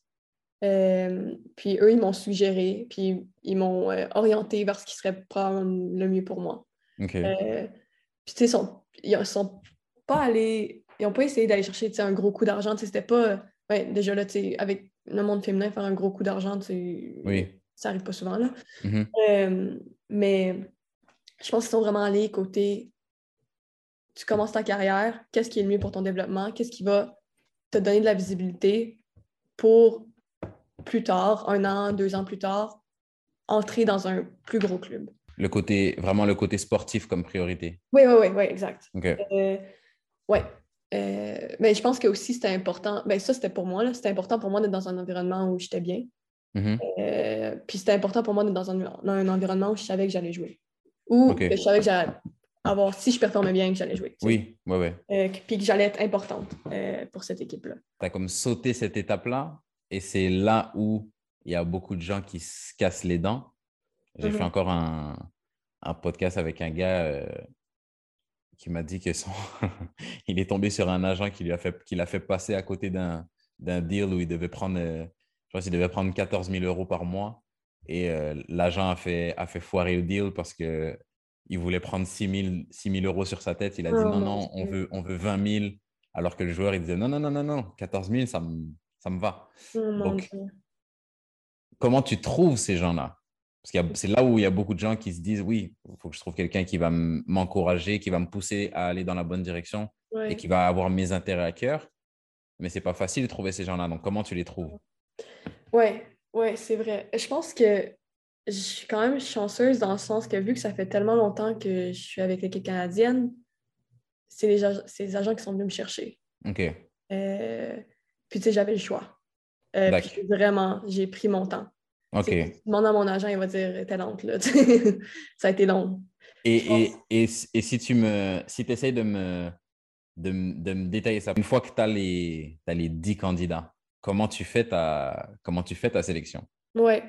Puis eux, ils m'ont suggéré, puis ils m'ont orienté vers ce qui serait probablement le mieux pour moi. Puis tu sais, ils sont, sont pas allés, ils n'ont pas essayé d'aller chercher un gros coup d'argent. C'était pas, ouais, déjà là, avec le monde féminin, faire un gros coup d'argent, oui. ça arrive pas souvent là. Mm-hmm. mais je pense qu'ils sont vraiment allés côté, tu commences ta carrière, qu'est-ce qui est le mieux pour ton développement, qu'est-ce qui va te donner de la visibilité pour plus tard, un an, deux ans plus tard, entrer dans un plus gros club. Le côté, vraiment le côté sportif comme priorité. Oui, oui, oui, oui exact. Euh, ouais. Euh, mais je pense que aussi c'était important. Ben, ça, c'était pour moi. C'était important pour moi d'être dans un environnement où j'étais bien. Mm-hmm. Euh, puis c'était important pour moi d'être dans un, environnement où je savais que j'allais jouer. Ou que je savais que j'allais avoir, si je performais bien, que j'allais jouer. Oui, oui, oui. puis que j'allais être importante pour cette équipe-là. Tu as comme sauté cette étape-là et c'est là où il y a beaucoup de gens qui se cassent les dents. J'ai fait mhm. encore un, podcast avec un gars euh, qui m'a dit que son il est tombé sur un agent qui lui a fait, qui l'a fait passer à côté d'un, deal où il devait prendre, euh, je pense devait prendre 14 000 euros par mois. Et euh, l'agent a fait, a fait foirer le deal parce que il voulait prendre 6 000, euros sur sa tête. Il a dit oh non, non, on veut, on veut 20 000. Alors que le joueur, il disait non, non, non, non, non, 14 000, ça me, ça me va. Oh Donc, comment tu trouves ces gens-là? Parce que c'est là où il y a beaucoup de gens qui se disent oui, il faut que je trouve quelqu'un qui va m'encourager, qui va me pousser à aller dans la bonne direction et qui va avoir mes intérêts à cœur. Mais c'est pas facile de trouver ces gens-là. Donc, comment tu les trouves? Oui, ouais, c'est vrai. Je pense que je suis quand même chanceuse dans le sens que vu que ça fait tellement longtemps que je suis avec l'équipe canadienne, c'est les, les, agents qui sont venus me chercher. OK. Euh, puis, tu sais, j'avais le choix. Euh, puis, vraiment, j'ai pris mon temps. OK. Demande à mon agent, il va dire T'es lente, là. ça a été long. Et, et, et, et, si tu me si essaies de me, de, de, me détailler ça, une fois que tu as les, as les 10 candidats, comment tu fais ta, comment tu fais ta sélection? Ouais.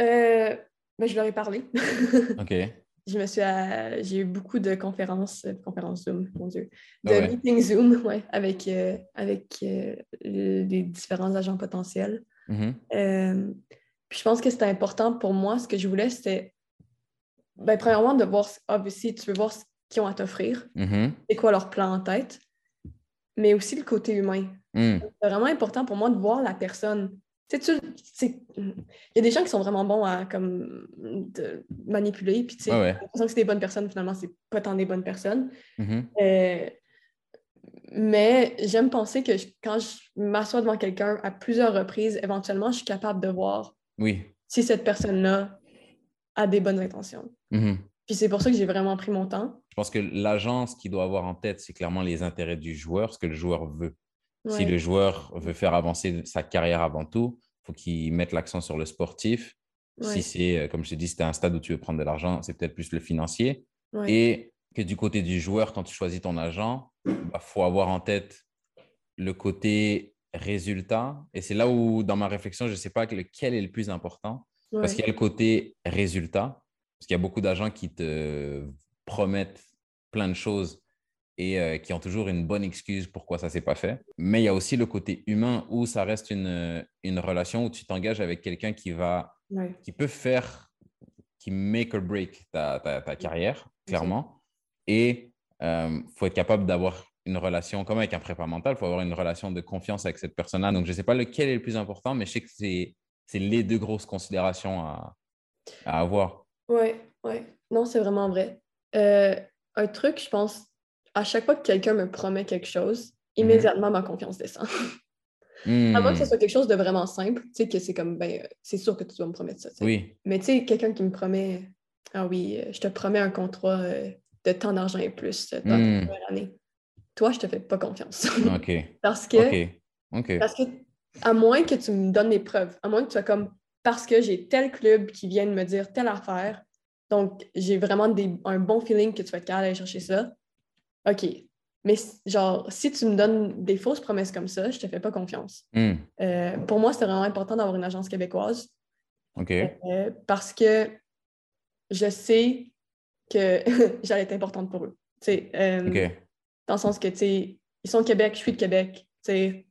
Euh, ben, je leur ai parlé. OK je me suis j'ai eu beaucoup de conférences, de conférences Zoom, mon Dieu, de meetings Zoom, ouais, avec, euh, avec euh, les différents agents potentiels. Mm-hmm. Euh, puis je pense que c'était important pour moi. Ce que je voulais, c'était, ben, premièrement, de voir, obviously, tu veux voir ce qu'ils ont à t'offrir, mm-hmm. c'est quoi leur plan en tête, mais aussi le côté humain. Mm. C'est vraiment important pour moi de voir la personne il y a des gens qui sont vraiment bons à comme, de manipuler, puis tu sais, l'impression que c'est des bonnes personnes, finalement, c'est pas tant des bonnes personnes. Mm-hmm. Euh, mais j'aime penser que quand je m'assois devant quelqu'un à plusieurs reprises, éventuellement, je suis capable de voir oui. si cette personne-là a des bonnes intentions. Mm-hmm. Puis c'est pour ça que j'ai vraiment pris mon temps. Je pense que l'agence qui doit avoir en tête, c'est clairement les intérêts du joueur, ce que le joueur veut. Si le joueur veut faire avancer sa carrière avant tout, il faut qu'il mette l'accent sur le sportif. Si c'est, euh, comme je te dis, c'est un stade où tu veux prendre de l'argent, c'est peut-être plus le financier. Et que du côté du joueur, quand tu choisis ton agent, il bah, faut avoir en tête le côté résultat. Et c'est là où, dans ma réflexion, je ne sais pas lequel est le plus important. Parce qu'il y a le côté résultat. Parce qu'il y a beaucoup d'agents qui te promettent plein de choses et euh, qui ont toujours une bonne excuse pourquoi ça ne s'est pas fait. Mais il y a aussi le côté humain où ça reste une, une relation où tu t'engages avec quelqu'un qui va, qui peut faire, qui make or break ta, ta, carrière, clairement. Et il euh, faut être capable d'avoir une relation, comme avec un prépa mental, il faut avoir une relation de confiance avec cette personne-là. Donc, je ne sais pas lequel est le plus important, mais je sais que c'est, c'est les deux grosses considérations à, à avoir. Oui, oui. Non, c'est vraiment vrai. un truc, je pense, à chaque fois que quelqu'un me promet quelque chose, mhm. immédiatement ma confiance descend. À moins que ce hmm. soit quelque chose de vraiment simple, tu sais, que c'est comme, ben, c'est sûr que tu dois me promettre ça. Oui. Mais tu sais, quelqu'un qui me promet, ah oui, euh, je te promets un contrat euh, de tant d'argent et plus euh, dans mmh. année. Toi, je te fais pas confiance. OK. parce que, parce que, à moins que tu me donnes des preuves, à moins que tu sois comme, parce que j'ai tel club qui vient de me dire telle affaire, donc j'ai vraiment des, un bon feeling que tu vas être capable d'aller chercher ça, OK. Mais genre, si tu me donnes des fausses promesses comme ça, je te fais pas confiance. Hmm. Euh, pour moi, c'était vraiment important d'avoir une agence québécoise. OK. Euh, parce que je sais que j'allais être importante pour eux. Euh, OK. Dans le sens que, tu sais, ils sont au Québec, je suis de Québec. Tu sais,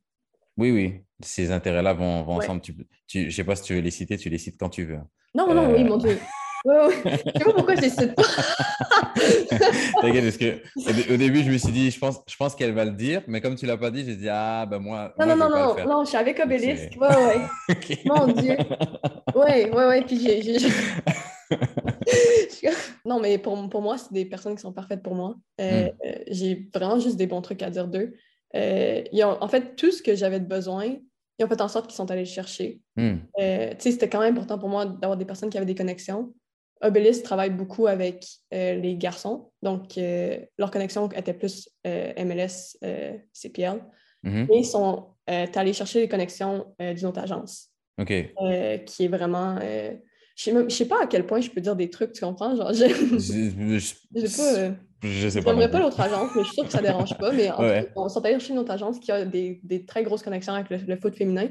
Oui, oui. Ces intérêts-là vont, vont ensemble. Tu, tu, je ne sais pas si tu veux les citer, tu les cites quand tu veux. Non, non, oui, mon Dieu. Ouais, ouais. Je sais pas pourquoi je les cite pas. T'inquiète, parce que au début, je me suis dit, je pense, je pense qu'elle va le dire, mais comme tu l'as pas dit, j'ai dit, ah, ben moi. Non, moi, non, je non, non, faire. non, je suis avec Obélisque. Ouais, ouais. Mon Dieu. Ouais, ouais, ouais. Puis j'ai. Non, mais pour, pour moi, c'est des personnes qui sont parfaites pour moi. Euh, Hmm. j'ai vraiment juste des bons trucs à dire d'eux. Euh, ils ont- en fait, tout ce que j'avais de besoin, ils ont fait en sorte qu'ils sont allés le chercher. Hmm. Euh, tu sais, c'était quand même important pour moi d'avoir des personnes qui avaient des connexions. Obélisque travaille beaucoup avec euh, les garçons, donc leur connexion était plus MLS, CPL. Mhm. Et ils sont allés chercher les connexions d'une autre agence, Ok. qui est vraiment. Euh, je sais même- je sais pas à quel point je peux dire des trucs, tu comprends? Genre, je, Je, sais pas. euh, je sais pas. Non pas l'autre agence, mais je suis sûre que ça dérange pas. Mais en Ouais. on allés chercher une autre agence qui a des, des très grosses connexions avec le, le foot féminin.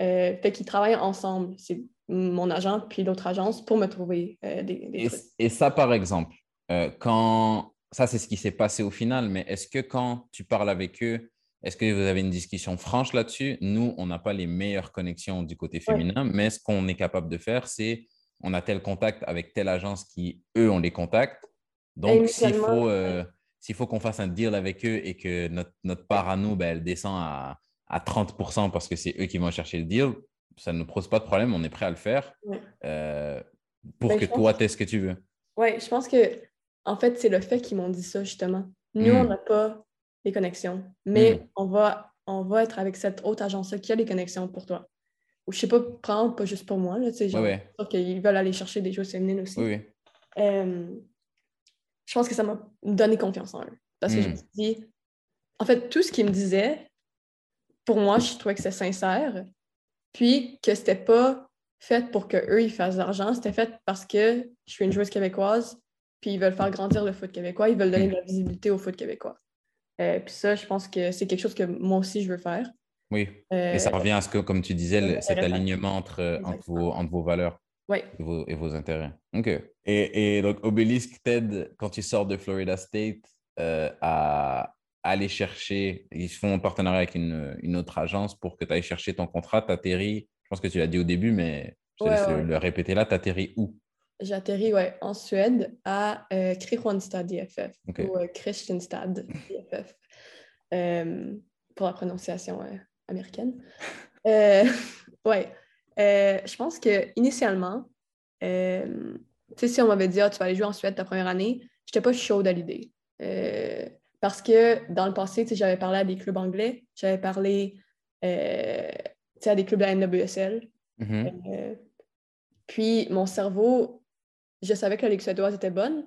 Euh, fait qu'ils travaillent ensemble. C'est mon agent puis l'autre agence pour me trouver euh, des, des Et, trucs. et ça, par exemple, euh, quand ça, c'est ce qui s'est passé au final, mais est-ce que quand tu parles avec eux, est-ce que vous avez une discussion franche là-dessus? Nous, on n'a pas les meilleures connexions du côté féminin, mais ce qu'on est capable de faire, c'est on a tel contact avec telle agence qui, eux, ont les contacts. Donc, s'il faut, euh, faut qu'on fasse un deal avec eux et que notre, notre part à nous, ben, elle descend à, à 30% parce que c'est eux qui vont chercher le deal, ça ne nous pose pas de problème, on est prêt à le faire Ouais. euh, pour Ben, que toi, tu aies ce que tu veux. Oui, je pense que, en fait, c'est le fait qu'ils m'ont dit ça, justement. Nous, Mm. on n'a pas les connexions, mais Mm. on, va, on va être avec cette autre agence-là qui a les connexions pour toi. Ou je sais pas, prendre pas juste pour moi, là, tu sais, genre, Ouais, qu'ils veulent aller chercher des joueuses féminines aussi. Oui, oui. Euh, je pense que ça m'a donné confiance en eux. Parce que je Mm. me suis dit, en fait, tout ce qu'ils me disaient, pour moi, je trouvais que c'était sincère. Puis que c'était pas fait pour qu'eux, ils fassent de l'argent. C'était fait parce que je suis une joueuse québécoise, puis ils veulent faire grandir le foot québécois. Ils veulent donner de la visibilité au foot québécois. Euh, puis ça, je pense que c'est quelque chose que moi aussi, je veux faire. Oui. Euh, Et ça revient à ce que, comme tu disais, cet alignement entre, entre, vos, entre vos valeurs ouais. et vos, et vos intérêts. OK. Et, et donc, Obélisque t'aide quand tu sors de Florida State euh, à aller chercher, ils font un partenariat avec une, une autre agence pour que tu ailles chercher ton contrat. Tu atterris, je pense que tu l'as dit au début, mais je te Ouais, laisse le- ouais. le répéter là. Tu atterris où? J'ai atterri ouais, en Suède à euh, Kristianstad OK. ou euh, Kristianstad euh, pour la prononciation euh, américaine. Euh, ouais. Euh, je pense que initialement, euh, tu sais, si on m'avait dit ah, tu vas aller jouer en Suède ta première année, j'étais pas chaude à l'idée. Euh, parce que dans le passé, tu sais, j'avais parlé à des clubs anglais, j'avais parlé euh, tu sais, à des clubs de la NWSL. Mhm. Euh, puis mon cerveau, je savais que la Ligue suédoise était bonne,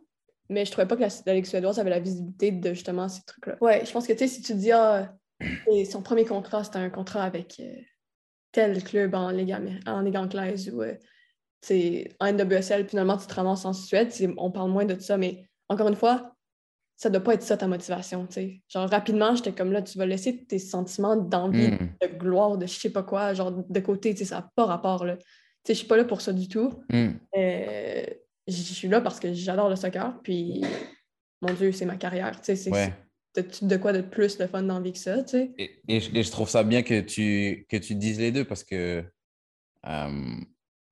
mais je trouvais pas que la, la Ligue suédoise avait la visibilité de justement ces trucs-là. Ouais, je pense que tu sais, si tu dis, ah, et son premier contrat, c'était un contrat avec euh, tel club en Ligue, en Ligue anglaise ou euh, sais, en NWSL, finalement tu te ramasses en Suède, c'est- on parle moins de ça, mais encore une fois, ça doit pas être ça ta motivation, tu sais. Genre rapidement, j'étais comme là, tu vas laisser tes sentiments d'envie, Mm. de gloire, de je sais pas quoi, genre de côté, tu sais, ça n'a pas rapport, là. Tu sais, je suis pas là pour ça du tout. Mm. Euh, je suis là parce que j'adore le soccer, puis mon Dieu, c'est ma carrière, tu sais, c'est Ouais. De quoi de plus le fun dans la vie que ça, tu sais? Et, et je, et je trouve ça bien que tu, que tu dises les deux parce que, euh,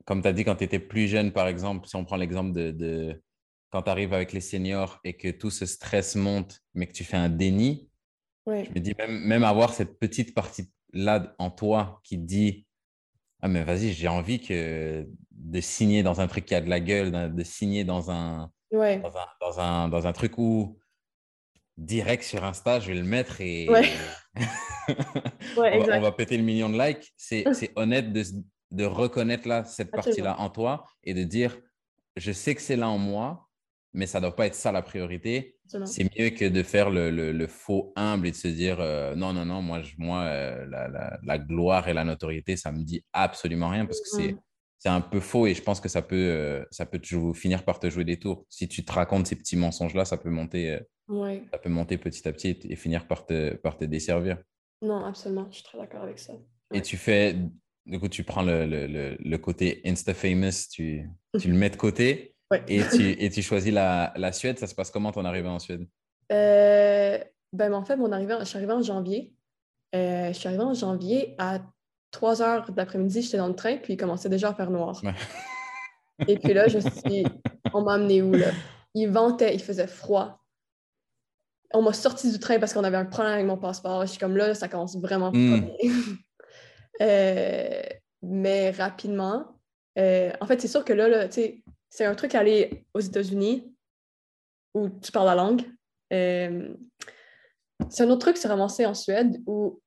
comme tu as dit, quand tu étais plus jeune, par exemple, si on prend l'exemple de, de quand tu arrives avec les seniors et que tout ce stress monte, mais que tu fais un déni, je me dis, même, même avoir cette petite partie-là en toi qui dit Ah, mais vas-y, j'ai envie que de signer dans un truc qui a de la gueule, de signer dans un, dans un, dans un, dans un truc où direct sur Insta, je vais le mettre et Ouais. Ouais, on, va, exact. on va péter le million de likes. C'est honnête de, reconnaître là, cette partie-là en toi et de dire je sais que c'est là en moi, mais ça ne doit pas être ça la priorité. C'est mieux que de faire le, le- le faux humble et de se dire euh, non, non, non, moi, je- moi euh, la, la- la gloire et la notoriété, ça me dit absolument rien parce que c'est Mm. C'est un peu faux et je pense que ça peut, euh, ça peut te finir par te jouer des tours. Si tu te racontes ces petits mensonges-là, ça peut monter, euh, Ouais. ça peut monter petit à petit et, et finir par te, par te desservir. Non, absolument, je suis très d'accord avec ça. Et tu fais, du coup, tu prends le, le, le, le côté Insta-famous, tu, tu le mets de côté Ouais. et tu, et tu choisis la, la Suède. Ça se passe comment ton arrivée en Suède? Euh, ben, en fait, mon arrivée, je suis arrivée en janvier. Euh, je suis arrivée en janvier, à 3 heures de l'après-midi, j'étais dans le train, puis il commençait déjà à faire noir. Et puis là, je suis. On m'a amené où, là? Il ventait, il faisait froid. On m'a sorti du train parce qu'on avait un problème avec mon passeport. Je suis comme là, ça commence vraiment pas Mm. bien. Euh, mais rapidement, euh, en fait, c'est sûr que là, là tu sais, c'est un truc aller aux États-Unis où tu parles la langue. Euh, c'est un autre truc se ramasser en Suède où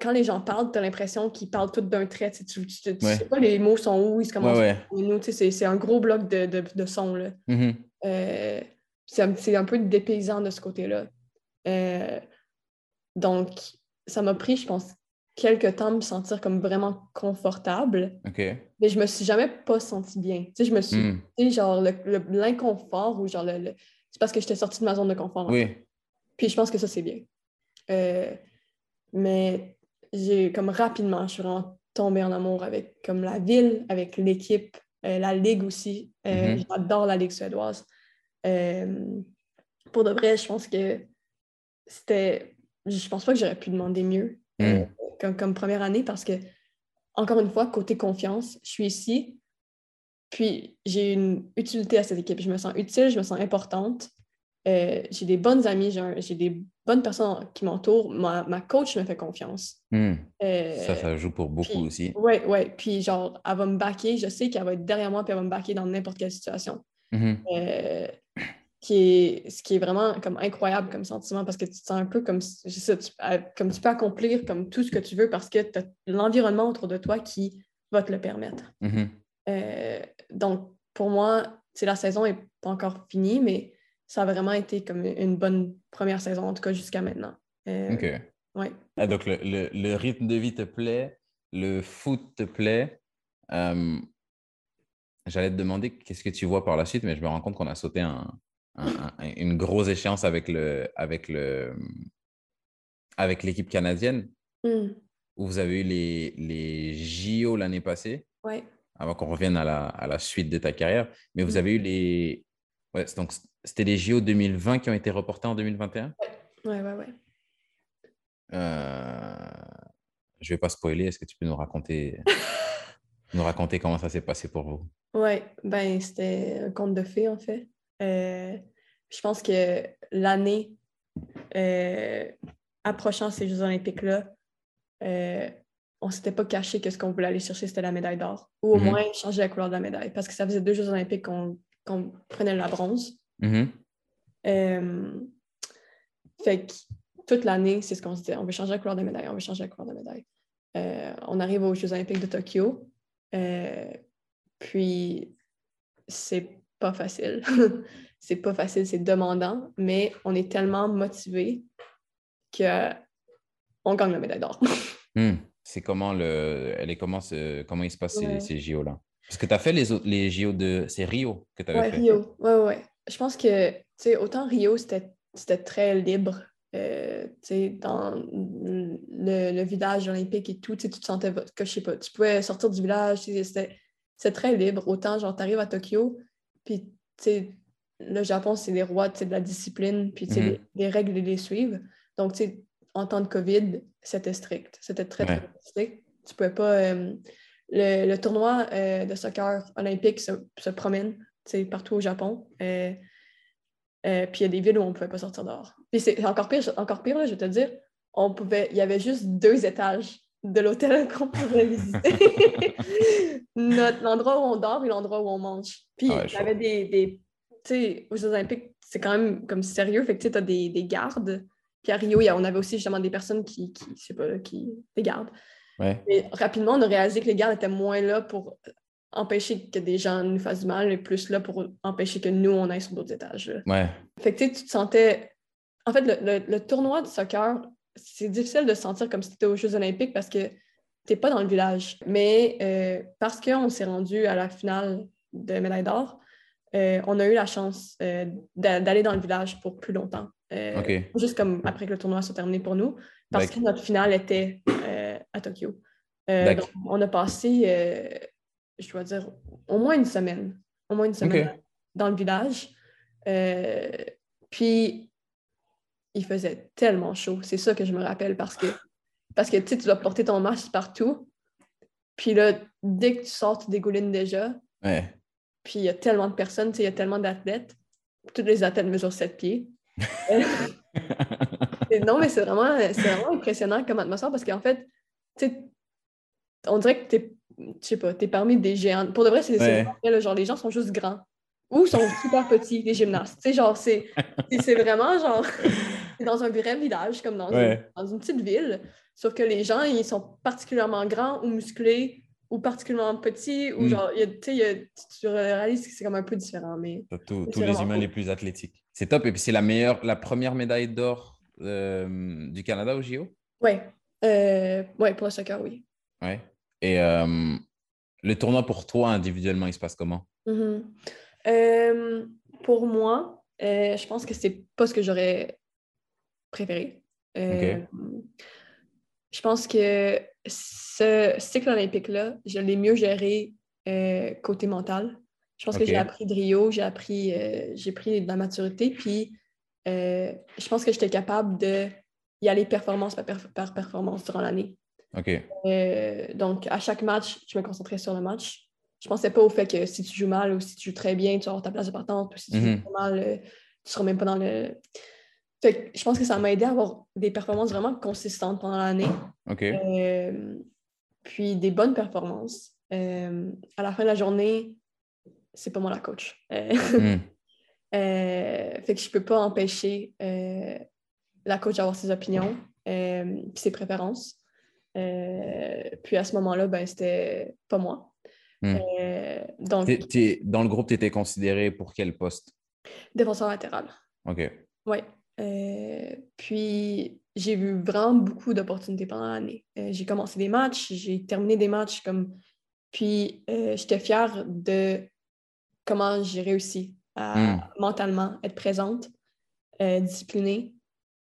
quand les gens parlent, tu as l'impression qu'ils parlent tout d'un trait. Tu, tu, tu- Ouais. sais pas les mots sont où, ils se commencent. ouais. C'est, c'est un gros bloc de, de, de sons. Mhm. Euh, c'est, un, c'est un peu dépaysant de ce côté-là. Euh, donc, ça m'a pris, je pense, quelques temps de me sentir comme vraiment confortable, mais je me suis jamais pas sentie bien. Tu sais, je me suis, Mm. tu sais, genre, l'inconfort ou genre, le, le- c'est parce que j'étais sortie de ma zone de confort. Oui. puis je pense que ça, c'est bien. Euh, mais j'ai comme rapidement, je suis vraiment tombée en amour avec comme la ville, avec l'équipe, euh, la ligue aussi. Euh, Mhm. J'adore la ligue suédoise. Euh, pour de vrai, je pense que c'était. Je pense pas que j'aurais pu demander mieux Mm. comme, comme première année parce que, encore une fois, côté confiance, je suis ici. Puis j'ai une utilité à cette équipe. Je me sens utile, je me sens importante. J'ai des bonnes amies, j'ai des bonnes personnes qui m'entourent. Ma, ma coach me fait confiance. Mm. Euh, Ça, ça joue pour beaucoup puis- aussi. Ouais, ouais. Puis genre, elle va me backer. Je sais qu'elle va être derrière moi puis elle va me backer dans n'importe quelle situation. Mhm. Euh, qui est, ce qui est vraiment comme incroyable comme sentiment parce que tu te sens un peu comme, je sais, tu, comme tu peux accomplir comme tout ce que tu veux parce que tu as l'environnement autour de toi qui va te le permettre. Mhm. Euh, donc, pour moi, la saison n'est pas encore finie, mais ça a vraiment été comme une bonne première saison, en tout cas jusqu'à maintenant. Euh, OK. ouais. Ah, donc, le, le- le rythme de vie te plaît, le foot te plaît. Euh, J'allais te demander qu'est-ce que tu vois par la suite, mais je me rends compte qu'on a sauté un- un- un- une grosse échéance avec le, avec le, avec l'équipe canadienne, Hmm. où vous avez eu les, les JO l'année passée, Ouais. avant qu'on revienne à la, à la suite de ta carrière. Mais vous Mm. avez eu les. Ouais, donc, c'était les JO 2020 qui ont été reportés en 2021. Ouais, ouais, ouais. Euh, Je vais pas spoiler. Est-ce que tu peux nous raconter, nous raconter comment ça s'est passé pour vous? Ouais, ben c'était un conte de fées en fait. Euh, je pense que l'année euh, approchant ces Jeux olympiques-là, euh, on s'était pas caché que ce qu'on voulait aller chercher, c'était la médaille d'or. Ou au Mhm. moins changer la couleur de la médaille. Parce que ça faisait deux Jeux olympiques qu'on qu'on prenait la bronze. Mhm. Euh, fait que toute l'année, c'est ce qu'on se disait. On veut changer la couleur de médaille, on veut changer la couleur de médaille. Euh, on arrive aux Jeux olympiques de Tokyo. euh, puis, c'est pas facile. c'est pas facile, c'est demandant, mais on est tellement motivé que on gagne la médaille d'or. Hmm. C'est comment le. Elle est comment, ce- comment il se passe ces, ces JO-là? Parce que tu as fait les, autres, les JO de. C'est Rio que tu avais Ouais, fait. Rio. Ouais, ouais. Je pense que, tu sais, autant Rio, c'était très libre. euh, tu sais, dans le, le village olympique et tout, tu te sentais que, je sais pas, tu pouvais sortir du village, c'était très libre. Autant, genre, t'arrives à Tokyo, puis, tu sais, le Japon, c'est les rois, tu sais, de la discipline, puis, tu sais, Mhm. les, les règles, ils les suivent. Donc, tu sais, en temps de COVID, c'était strict. C'était très, très strict. Tu pouvais pas... euh, le, le tournoi euh, de soccer olympique se, se promène partout au Japon. Euh, euh, puis il y a des villes où on ne pouvait pas sortir dehors. Puis c'est encore pire, encore pire là, je vais te dire, on pouvait, il y avait juste deux étages de l'hôtel qu'on pouvait visiter. Notre- L'endroit où on dort et l'endroit où on mange. Puis il y avait des, des tu sais, aux Jeux olympiques, c'est quand même comme sérieux, fait que tu as des, des gardes. Puis à Rio, on avait aussi justement des personnes qui, qui je sais pas, qui, des gardes. Ouais. Mais rapidement, on a réalisé que les gardes étaient moins là pour empêcher que des gens nous fassent du mal, mais plus là pour empêcher que nous, on aille sur d'autres étages. là. Ouais. Fait que tu te sentais. En fait, le, le- le tournoi de soccer, c'est difficile de se sentir comme si tu étais aux Jeux Olympiques parce que tu pas dans le village. Mais euh, parce qu'on s'est rendu à la finale de médaille d'or, euh, on a eu la chance euh, d'a- d'aller dans le village pour plus longtemps. Euh. Juste comme après que le tournoi soit terminé pour nous, parce que notre finale était euh, à Tokyo. Euh, donc, on a passé, euh, je dois dire, au moins une semaine. Au moins une semaine dans le village. Puis, il faisait tellement chaud. C'est ça que je me rappelle parce que, parce que tu dois porter ton masque partout. Puis là, dès que tu sors, tu dégoulines déjà. Ouais. Puis il y a tellement de personnes, il y a tellement d'athlètes. Tous les athlètes mesurent 7 pieds. non, mais c'est vraiment, vraiment impressionnant comme atmosphère parce qu'en fait, on dirait que t'es, je sais pas, t'es parmi des géants. Pour de vrai, c'est ouais. genre les gens sont juste grands ou sont super petits, les gymnastes. Tu sais, genre, c'est, c'est vraiment genre, dans un vrai village, comme dans, une, dans une petite ville. Sauf que les gens, ils sont particulièrement grands ou musclés ou particulièrement petits, ou mm. genre, y a, y a, tu réalises que c'est comme un peu différent. Mais tous les humains les plus athlétiques. C'est top. Et puis, c'est la meilleure, la première médaille d'or du Canada au JO? Oui. Euh, pour le soccer, oui. Ouais. Et euh, le tournoi pour toi, individuellement, il se passe comment? Mm-hmm. Euh, pour moi, euh, je pense que c'est pas ce que j'aurais préféré. Euh, je pense que ce cycle olympique-là, je l'ai mieux géré côté mental. Je pense que j'ai appris de Rio, j'ai appris, j'ai pris de la maturité, puis je pense que j'étais capable de y aller performance par, performance durant l'année. donc, à chaque match, je me concentrais sur le match je pensais pas au fait que si tu joues mal ou si tu joues très bien, tu vas avoir ta place de partante, ou si tu joues mhm. mal, euh, tu seras même pas dans le. Fait je pense que ça m'a aidé à avoir des performances vraiment consistantes pendant l'année. Euh, puis des bonnes performances. Euh, à la fin de la journée, c'est pas moi la coach. Mhm. fait que je peux pas empêcher la coach d'avoir ses opinions puis ses préférences. puis à ce moment-là, ben, c'était pas moi. Hmm. Euh, donc, dans le groupe, tu étais considéré pour quel poste? Défenseur latéral. OK. Oui. Euh, puis, j'ai vu vraiment beaucoup d'opportunités pendant l'année. Euh, j'ai commencé des matchs, j'ai terminé des matchs comme. Puis, j'étais fière de comment j'ai réussi à hmm. mentalement être présente, disciplinée,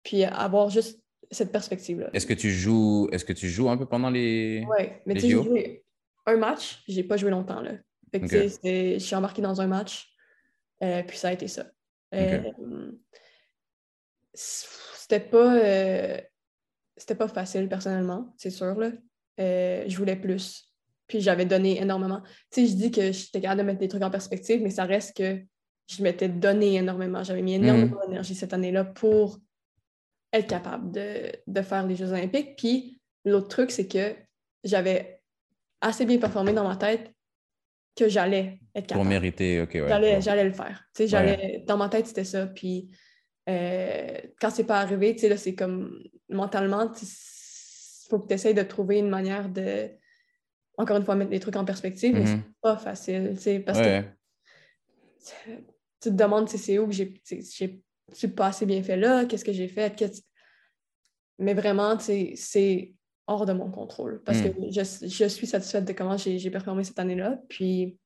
puis avoir juste cette perspective-là. Est-ce que tu joues est-ce que tu joues un peu pendant les Oui, mais tu sais, un match, j'ai pas joué longtemps. Là. je suis embarquée dans un match, euh, puis ça a été ça. Euh, c'était pas euh, c'était pas facile personnellement, c'est sûr. Là. je voulais plus. Puis j'avais donné énormément. Tu sais, je dis que j'étais capable de mettre des trucs en perspective, mais ça reste que je m'étais donné énormément. J'avais mis énormément mhm. d'énergie cette année-là pour être capable de, de faire les Jeux olympiques. Puis l'autre truc, c'est que j'avais assez bien performé dans ma tête que j'allais être capable. Pour mériter, OK, ouais. J'allais, le faire. j'allais, Dans ma tête, c'était ça. Puis euh, quand c'est pas arrivé, là, c'est comme mentalement, il faut que tu essayes de trouver une manière de, encore une fois, mettre les trucs en perspective, mais c'est mm-hmm. pas facile, parce que tu te demandes c'est où que j'ai, pas assez bien fait là, qu'est-ce que j'ai fait, mais vraiment, c'est hors de mon contrôle parce que hmm. je, suis satisfaite de comment j'ai performé cette année-là. Puis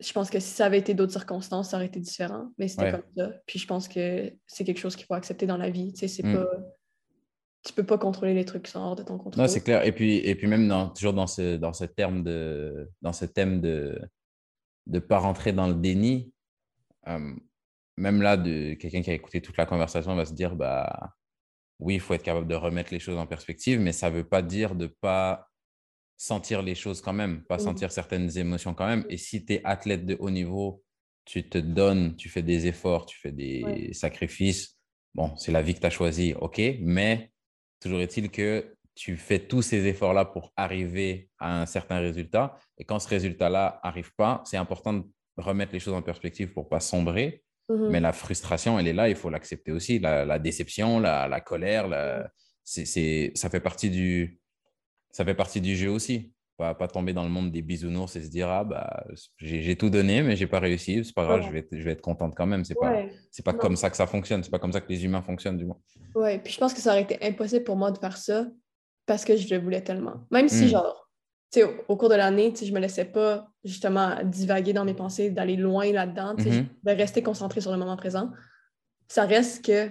je pense que si ça avait été d'autres circonstances, ça aurait été différent, mais c'était comme ça. Puis je pense que c'est quelque chose qu'il faut accepter dans la vie. Tu sais, c'est hmm. pas... Tu peux pas contrôler les trucs qui sont hors de ton contrôle. Non, c'est clair. Et puis, et puis même dans, toujours dans ce, dans ce terme de... Dans ce thème de ne pas rentrer dans le déni, euh, même là, de quelqu'un qui a écouté toute la conversation va se dire, bah oui, il faut être capable de remettre les choses en perspective, mais ça ne veut pas dire de ne pas sentir les choses quand même, pas mmh. sentir certaines émotions quand même. Et si tu es athlète de haut niveau, tu te donnes, tu fais des efforts, tu fais des sacrifices. Bon, c'est la vie que tu as choisie, ok, mais toujours est-il que tu fais tous ces efforts-là pour arriver à un certain résultat. Et quand ce résultat-là n'arrive pas, c'est important de remettre les choses en perspective pour ne pas sombrer Mmh Mais la frustration, elle est là, il faut l'accepter aussi. La, déception, la, colère, c'est, ça, fait partie du, ça fait partie du jeu aussi. Pas, pas tomber dans le monde des bisounours et se dire Ah, bah, j'ai, tout donné, mais j'ai pas réussi. C'est pas grave, je, vais être, je vais être contente quand même. C'est pas, c'est pas comme ça que ça fonctionne. C'est pas comme ça que les humains fonctionnent, du moins. Ouais, puis je pense que ça aurait été impossible pour moi de faire ça parce que je le voulais tellement. Même si, mmh. genre, au, cours de l'année, je ne me laissais pas justement divaguer dans mes pensées, d'aller loin là-dedans, mm-hmm. de rester concentrée sur le moment présent. Ça reste que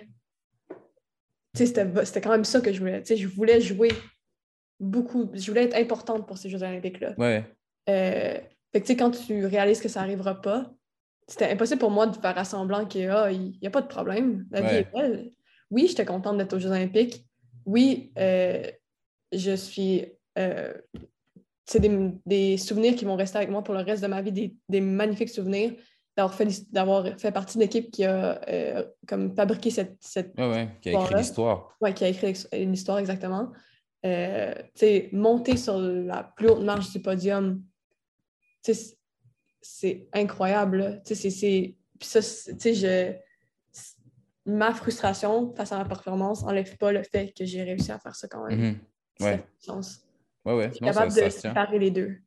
c'était quand même ça que je voulais. je voulais jouer beaucoup, je voulais être importante pour ces Jeux olympiques-là. Ouais. Euh, quand tu réalises que ça n'arrivera pas, c'était impossible pour moi de faire semblant qu'il n'y a pas de problème, la vie est belle. oui, j'étais contente d'être aux Jeux Olympiques. Oui, euh, je suis. Euh, c'est des, souvenirs qui vont rester avec moi pour le reste de ma vie, des, magnifiques souvenirs d'avoir fait, d'avoir fait partie d'une équipe qui a euh, comme fabriqué cette. cette ouais, qui a écrit l'histoire. Oui, qui a écrit l'histoire, exactement. Euh, monter sur la plus haute marche du podium, c'est incroyable. C'est, ça, je, ma frustration face à ma performance n'enlève pas le fait que j'ai réussi à faire ça quand même. Mm-hmm. Ouais. Ouais, ouais. Je suis capable de séparer les deux.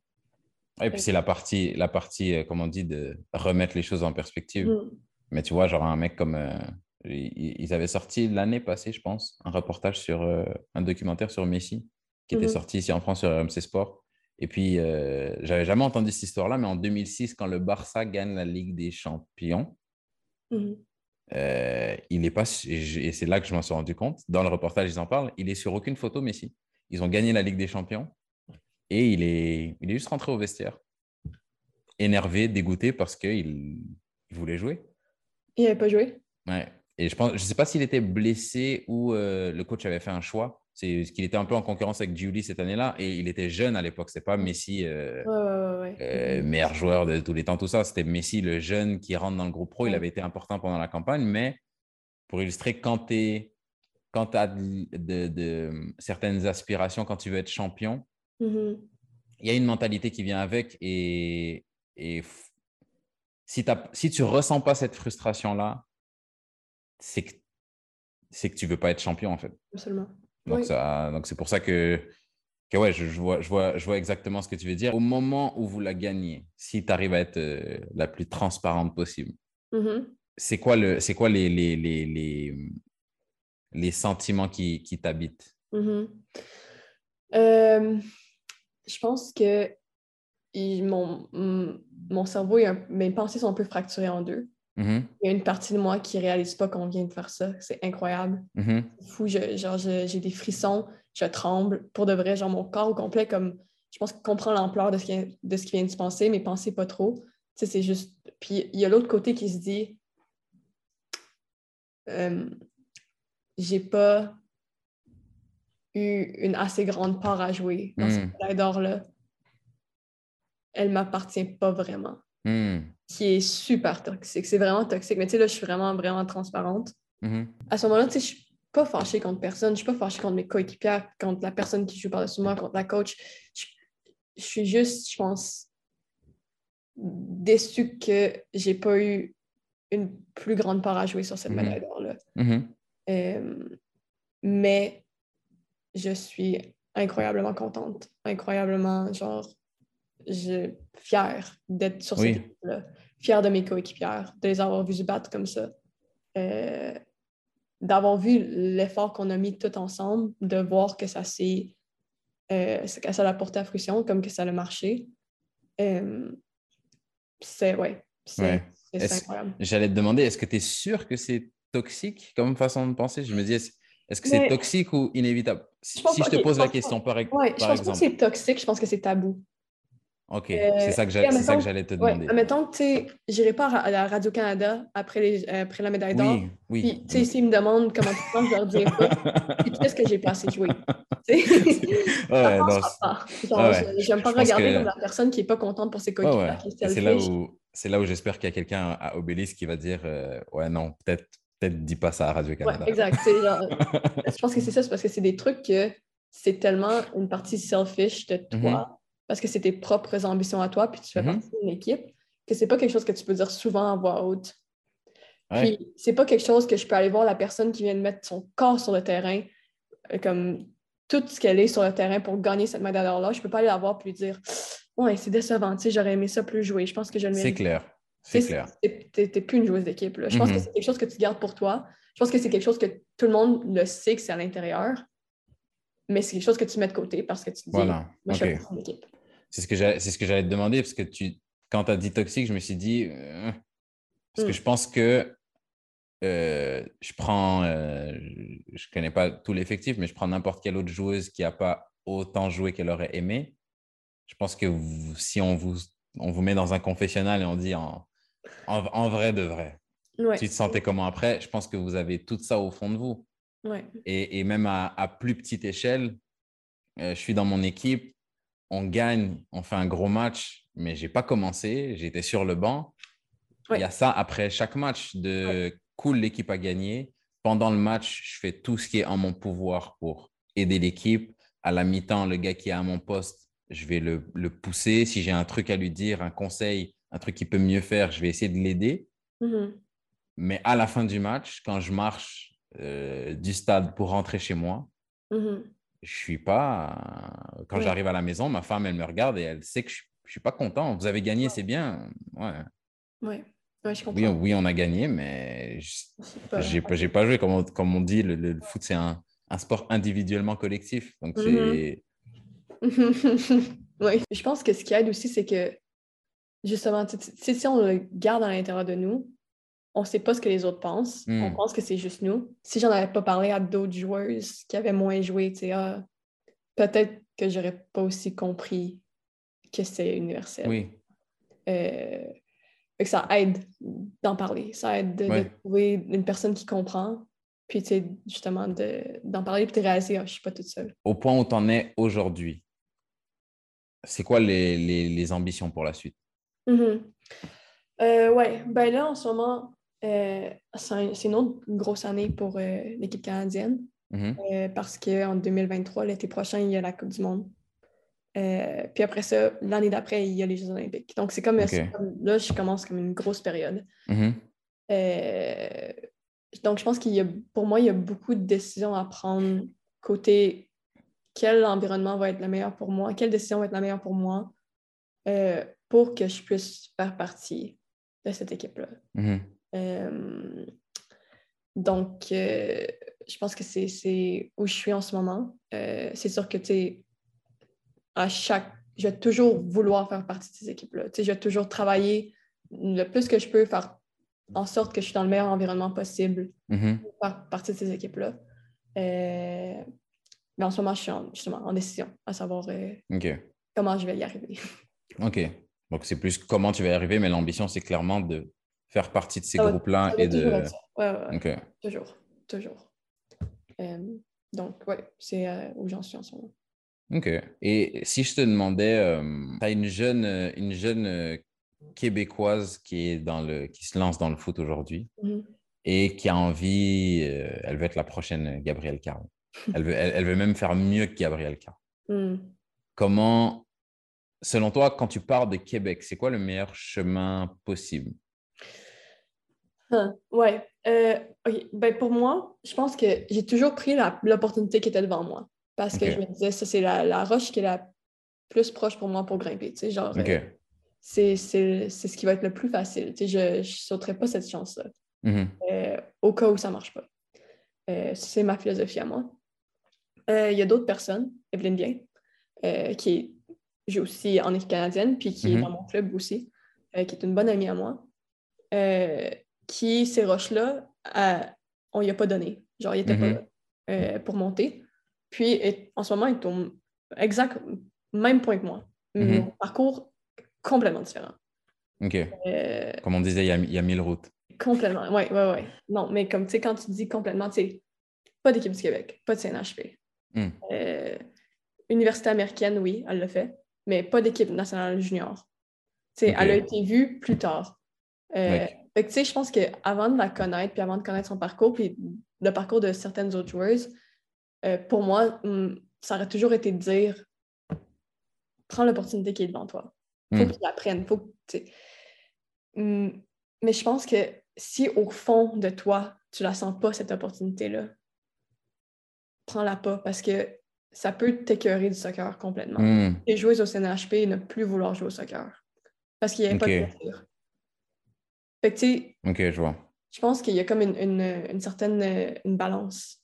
Et puis c'est la partie, la partie, euh, comme on dit, de remettre les choses en perspective. Mm. Mais tu vois, genre un mec comme... Euh, ils avaient sorti l'année passée, je pense, un reportage sur euh, un documentaire sur Messi qui était mm-hmm. sorti ici en France sur MC Sport. Et puis, j'avais jamais entendu cette histoire-là, mais en 2006, quand le Barça gagne la Ligue des Champions, mm-hmm. il est pas, et c'est là que je m'en suis rendu compte, dans le reportage, ils en parlent, il est sur aucune photo, Messi. Ils ont gagné la Ligue des Champions et il est, il est juste rentré au vestiaire, énervé, dégoûté parce qu'il il voulait jouer. Il n'avait pas joué Ouais. Et je pense, je sais pas s'il était blessé ou euh, le coach avait fait un choix. C'est qu'il était un peu en concurrence avec Julie cette année-là et il était jeune à l'époque. C'est pas Messi, euh, euh, meilleur joueur de tous les temps, tout ça. C'était Messi, le jeune qui rentre dans le groupe pro. Il avait été important pendant la campagne, mais pour illustrer quand tu es quand tu as de, certaines aspirations, quand tu veux être champion, mm-hmm. il y a une mentalité qui vient avec. Et, si, si tu ne ressens pas cette frustration-là, c'est que, que tu ne veux pas être champion, en fait. Absolument. Donc, donc c'est pour ça que, que ouais, je, vois, je, vois, je vois exactement ce que tu veux dire. Au moment où vous la gagnez, si tu arrives à être euh, la plus transparente possible, mm-hmm. c'est quoi, le, quoi les, les, les, les sentiments qui, qui t'habitent? Mm-hmm. Euh, je pense que mon, mon, cerveau, et mes pensées sont un peu fracturées en deux. Mm-hmm. Il y a une partie de moi qui ne réalise pas qu'on vient de faire ça. C'est incroyable. Mm-hmm. fou. genre, j'ai des frissons, je tremble. Pour de vrai, genre, mon corps au complet, comme je pense qu'il comprend l'ampleur de, ce qui, de ce qui vient de se passer, mais pensez pas trop. c'est juste. Puis il y a l'autre côté qui se dit euh, j'ai pas eu une assez grande part à jouer dans cette médaille hmm. d'or-là. Elle m'appartient pas vraiment. Hmm. Qui est super toxique. C'est vraiment toxique. Mais tu sais, là, je suis vraiment, vraiment transparente. Hmm. À ce moment-là, tu sais, je suis pas fâchée contre personne. Je suis pas fâchée contre mes coéquipiers, contre la personne qui joue par-dessus moi, contre la coach. Je, suis juste, je pense, déçue que j'ai pas eu une plus grande part à jouer sur cette médaille d'or-là. Euh, mais je suis incroyablement contente, incroyablement, genre, je, fière d'être sur cette équipe-là, fière de mes coéquipières, de les avoir vus se battre comme ça, euh, d'avoir vu l'effort qu'on a mis tout ensemble, de voir que ça s'est euh, que ça l'a porté à fruition, comme que ça a marché. Euh, c'est ouais, c'est incroyable. J'allais te demander, est-ce que tu es sûr que c'est toxique comme façon de penser. Je me dis, est-ce que c'est toxique ou inévitable? Si je, te pose la question, par, ouais, par je pense que c'est toxique, je pense que c'est tabou. OK, c'est ça que j'allais te demander. Admettons que, tu sais, j'irai pas à la Radio-Canada après, les, après la médaille d'or. Oui, oui. Puis, tu sais, s'ils me demandent comment tu penses, je leur dirai pas. Puis, qu'est-ce que j'ai pas assez joué? ouais, non, pas. J'aime pas regarder comme la personne qui est pas contente pour ses coéquipiers. c'est là où, là où j'espère qu'il y a quelqu'un à Obélisque qui va dire euh, Ouais, non, peut-être peut-être dis pas ça à Radio-Canada. Ouais, exact. je pense que c'est ça, c'est parce que c'est des trucs que c'est tellement une partie selfish de mm-hmm. toi, parce que c'est tes propres ambitions à toi, puis tu fais mm-hmm. partie d'une équipe, que c'est pas quelque chose que tu peux dire souvent à voix haute. Puis c'est pas quelque chose que je peux aller voir la personne qui vient de mettre son corps sur le terrain, euh, comme tout ce qu'elle est sur le terrain pour gagner cette médaille-là. Je peux pas aller la voir puis lui dire Ouais, c'est décevant, tu sais, j'aurais aimé ça plus jouer. Je pense que je le C'est clair. C'est clair. T'es plus une joueuse d'équipe. Je pense que mhm. c'est quelque chose que tu gardes pour toi. Je pense que c'est quelque chose que tout le monde le sait que c'est à l'intérieur, mais c'est quelque chose que tu mets de côté parce que tu te dis, voilà. moi, je suis d'équipe. C'est ce que j'allais te demander, parce que tu, quand tu as dit toxique, je me suis dit, euh, parce que mm. je pense que euh, je prends, euh, je ne connais pas tout l'effectif, mais je prends n'importe quelle autre joueuse qui n'a pas autant joué qu'elle aurait aimé. Je pense que si on vous, on vous met dans un confessionnal et on dit en, en, vrai de vrai. Tu te sentais comment après? Je pense que vous avez tout ça au fond de vous. Ouais. Et, et même à, à plus petite échelle, euh, je suis dans mon équipe, on gagne, on fait un gros match, mais j'ai pas commencé, j'étais sur le banc. Ouais. Il y a ça après chaque match de cool, l'équipe a gagné. Pendant le match, je fais tout ce qui est en mon pouvoir pour aider l'équipe. À la mi-temps, le gars qui est à mon poste, je vais le, le pousser. Si j'ai un truc à lui dire, un conseil, un truc qu'il peut mieux faire, je vais essayer de l'aider. Mhm. Mais à la fin du match, quand je marche euh, du stade pour rentrer chez moi, Mhm. je suis pas. Quand Ouais. j'arrive à la maison, ma femme, elle me regarde et elle sait que je, je suis pas content. Vous avez gagné, c'est bien. Ouais. Ouais. Ouais, je comprends. Oui, on- oui, on a gagné, mais je- C'est pas- j'ai pas, pas joué. Comme on, comme on dit, le, foot, c'est un, un sport individuellement collectif. Donc, c'est. oui. Je pense que ce qui aide aussi, c'est que justement, si on le garde à l'intérieur de nous, on ne sait pas ce que les autres pensent. Mm. On pense que c'est juste nous. Si j'en avais pas parlé à d'autres joueurs qui avaient moins joué, ah, peut-être que j'aurais pas aussi compris que c'est universel. Oui, Euh, fait que ça aide d'en parler. Ça aide de, trouver une personne qui comprend. Puis, tu sais, justement, de- d'en parler puis de réaliser, ah, je suis pas toute seule. au point où tu en es aujourd'hui, c'est quoi les, les- les ambitions pour la suite? Mhm. Euh, ouais, ben là, en ce moment, euh, c'est un- c'est une autre grosse année pour euh, l'équipe canadienne Mhm. euh, parce qu'en 2023, l'été prochain, il y a la Coupe du Monde. Puis après ça, l'année d'après, il y a les Jeux Olympiques. Donc, c'est comme, là, je commence comme une grosse période. Mhm. Euh, donc, je pense qu'il y a, pour moi, il y a beaucoup de décisions à prendre côté quel environnement va être le meilleur pour moi, quelle décision va être la meilleure pour moi euh, pour que je puisse faire partie de cette équipe-là. Mhm. Euh, donc, euh, je pense que c'est- où je suis en ce moment. C'est sûr que, tu sais, à chaque... Je vais toujours vouloir faire partie de ces équipes-là. Je vais toujours travailler le plus que je peux, faire en sorte que je suis dans le meilleur environnement possible Mhm. pour faire partie de ces équipes-là. Euh, mais en ce moment, je suis en, justement en décision, à savoir euh, comment je vais y arriver. OK. Donc, c'est plus comment tu vas y arriver, mais l'ambition, c'est clairement de faire partie de ces groupes-là et de. Ouais, ouais. Toujours, toujours. Euh, donc, ouais, c'est euh, où j'en suis en ce moment. OK. Et si je te demandais, tu as une jeune, une jeune Québécoise qui, est dans le, qui se lance dans le foot aujourd'hui Mhm. et qui a envie, elle veut être la prochaine Gabrielle Carl. Elle veut, elle, elle veut même faire mieux que Gabrielle Carl. Hmm. Comment, selon toi, quand tu pars de Québec, c'est quoi le meilleur chemin possible? Ouais. Euh. Ben, pour moi, je pense que j'ai toujours pris l'opportunité qui était devant moi. Parce que je me disais, ça, c'est la, la roche qui est la plus proche pour moi pour grimper. Tu sais, genre, euh, c'est c'est- c'est ce qui va être le plus facile. Tu sais, je ne sauterai pas cette chance-là. Mhm. euh, au cas où ça ne marche pas. Euh, c'est ma philosophie à moi. Euh, Il y a d'autres personnes, Evelyne Bien, euh, qui joue aussi en équipe canadienne, puis qui Mhm. est dans mon club aussi, euh, qui est une bonne amie à moi, qui, ces roches-là, on n'y a pas donné. Genre, il n'était Mhm. pas là pour monter. Puis, en ce moment, il est au exact même point que moi. Mhm. Mon parcours complètement différent. OK. Comme on disait, il y a, il y a mille routes. Complètement, oui, oui, oui. Non, mais comme tu sais, quand tu dis complètement, tu sais, pas d'équipe du Québec, pas de CNHP. Hmm. Euh, université américaine, oui, elle l'a fait, mais pas d'équipe nationale junior. Elle a été vue plus tard. Euh, Ouais. fait que, tu sais, je pense qu'avant de la connaître, puis avant de connaître son parcours, puis le parcours de certaines autres joueuses, euh, pour moi, hum, ça aurait toujours été de dire prends l'opportunité qui est devant toi. Faut Hmm. que tu la prennes. Faut que, tu. Hum, mais je pense que si au fond de toi, tu la sens pas, cette opportunité-là, prends-la pas parce que ça peut t'écœurer du soccer complètement. Hmm. Les joueuses au CNHP ne plus vouloir jouer au soccer parce qu'il n'y avait pas de plaisir. Fait que, tu sais, OK, je vois. je pense qu'il y a comme une, une- une certaine une balance.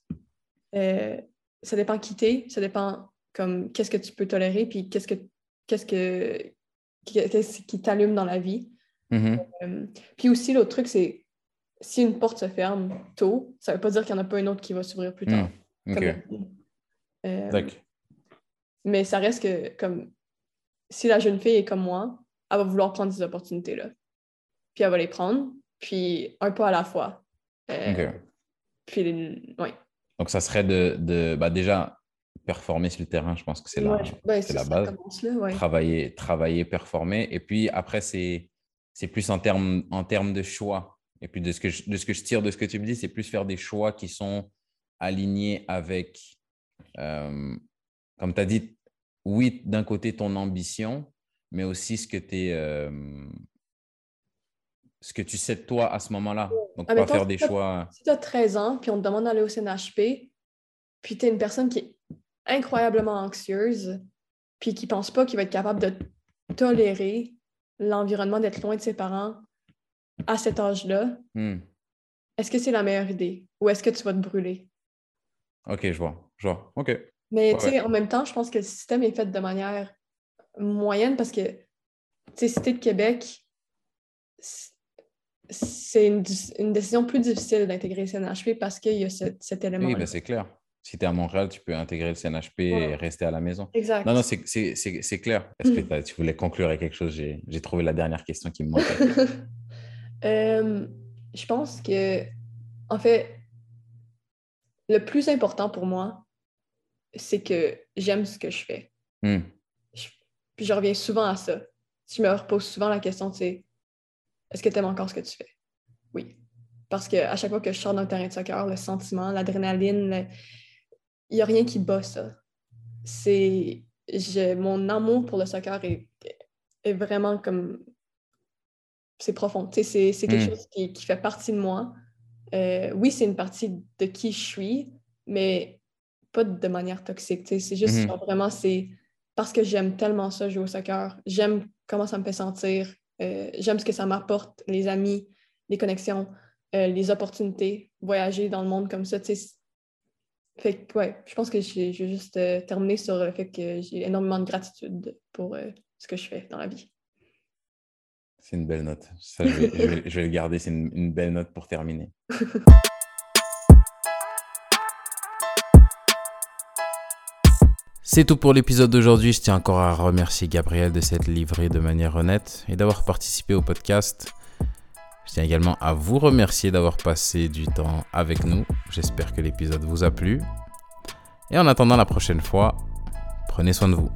Euh, ça dépend qui t'es, ça dépend comme qu'est-ce que tu peux tolérer, puis qu'est-ce que qu'est-ce que qu'est-ce qui t'allume dans la vie. Mhm. Euh, puis aussi, l'autre truc, c'est si une porte se ferme tôt, ça veut pas dire qu'il n'y en a pas une autre qui va s'ouvrir plus tard. Hmm. Euh, mais ça reste que comme si la jeune fille est comme moi, elle va vouloir prendre ces opportunités-là. Puis elle va les prendre, puis un pas à la fois. Euh. Puis. Donc, ça serait de, de bah, déjà performer sur le terrain, je pense que c'est la, ben, c'est la base. Travailler, travailler, performer. Et puis après, c'est, c'est plus en termes, en termes de choix. Et puis de ce, que je, de ce que je tire de ce que tu me dis, c'est plus faire des choix qui sont alignés avec, euh, comme tu as dit, oui, d'un côté ton ambition, mais aussi ce que tu euh, ce que tu sais de toi à ce moment-là. Donc, ah, pas faire des choix. Si tu as 13 ans, puis on te demande d'aller au CNHP, puis tu es une personne qui est incroyablement anxieuse, puis qui pense pas qu'il va être capable de tolérer l'environnement d'être loin de ses parents à cet âge-là, hmm. est-ce que c'est la meilleure idée? Ou est-ce que tu vas te brûler? OK, je vois. Je vois. OK. Mais tu sais, en même temps, je pense que le système est fait de manière moyenne parce que, tu sais, Cité de Québec, c'est une, décision plus difficile d'intégrer le CNHP parce qu'il y a cet élément. Oui, ben c'est clair si tu es à Montréal, tu peux intégrer le CNHP et rester à la maison. Exact. Non, non, c'est clair. Est-ce que tu voulais conclure avec quelque chose? J'ai trouvé la dernière question qui me manquait. Euh, je pense que, en fait, le plus important pour moi, c'est que j'aime ce que je fais. Hmm. puis je reviens souvent à ça. Je me repose souvent la question, c'est est-ce que tu aimes encore ce que tu fais? Oui. Parce qu'à chaque fois que je sors d'un terrain de soccer, le sentiment, l'adrénaline, il n'y a rien qui bat ça. C'est, mon amour pour le soccer est, est vraiment comme. C'est profond. C'est, c'est quelque hmm. chose qui, qui, fait partie de moi. Euh, oui, c'est une partie de qui je suis, mais pas de manière toxique. C'est juste hmm. vraiment, c'est parce que j'aime tellement ça, jouer au soccer. J'aime comment ça me fait sentir. Euh, j'aime ce que ça m'apporte, les amis, les connexions, euh, les opportunités, voyager dans le monde comme ça. Fait que, ouais, je pense que je vais juste terminer sur le fait que j'ai énormément de gratitude pour ce que je fais dans la vie. C'est une belle note. Je, vais, le garder. C'est une, belle note pour terminer. C'est tout pour l'épisode d'aujourd'hui. Je tiens encore à remercier Gabriel de s'être livré de manière honnête et d'avoir participé au podcast. Je tiens également à vous remercier d'avoir passé du temps avec nous. J'espère que l'épisode vous a plu. Et en attendant la prochaine fois, prenez soin de vous.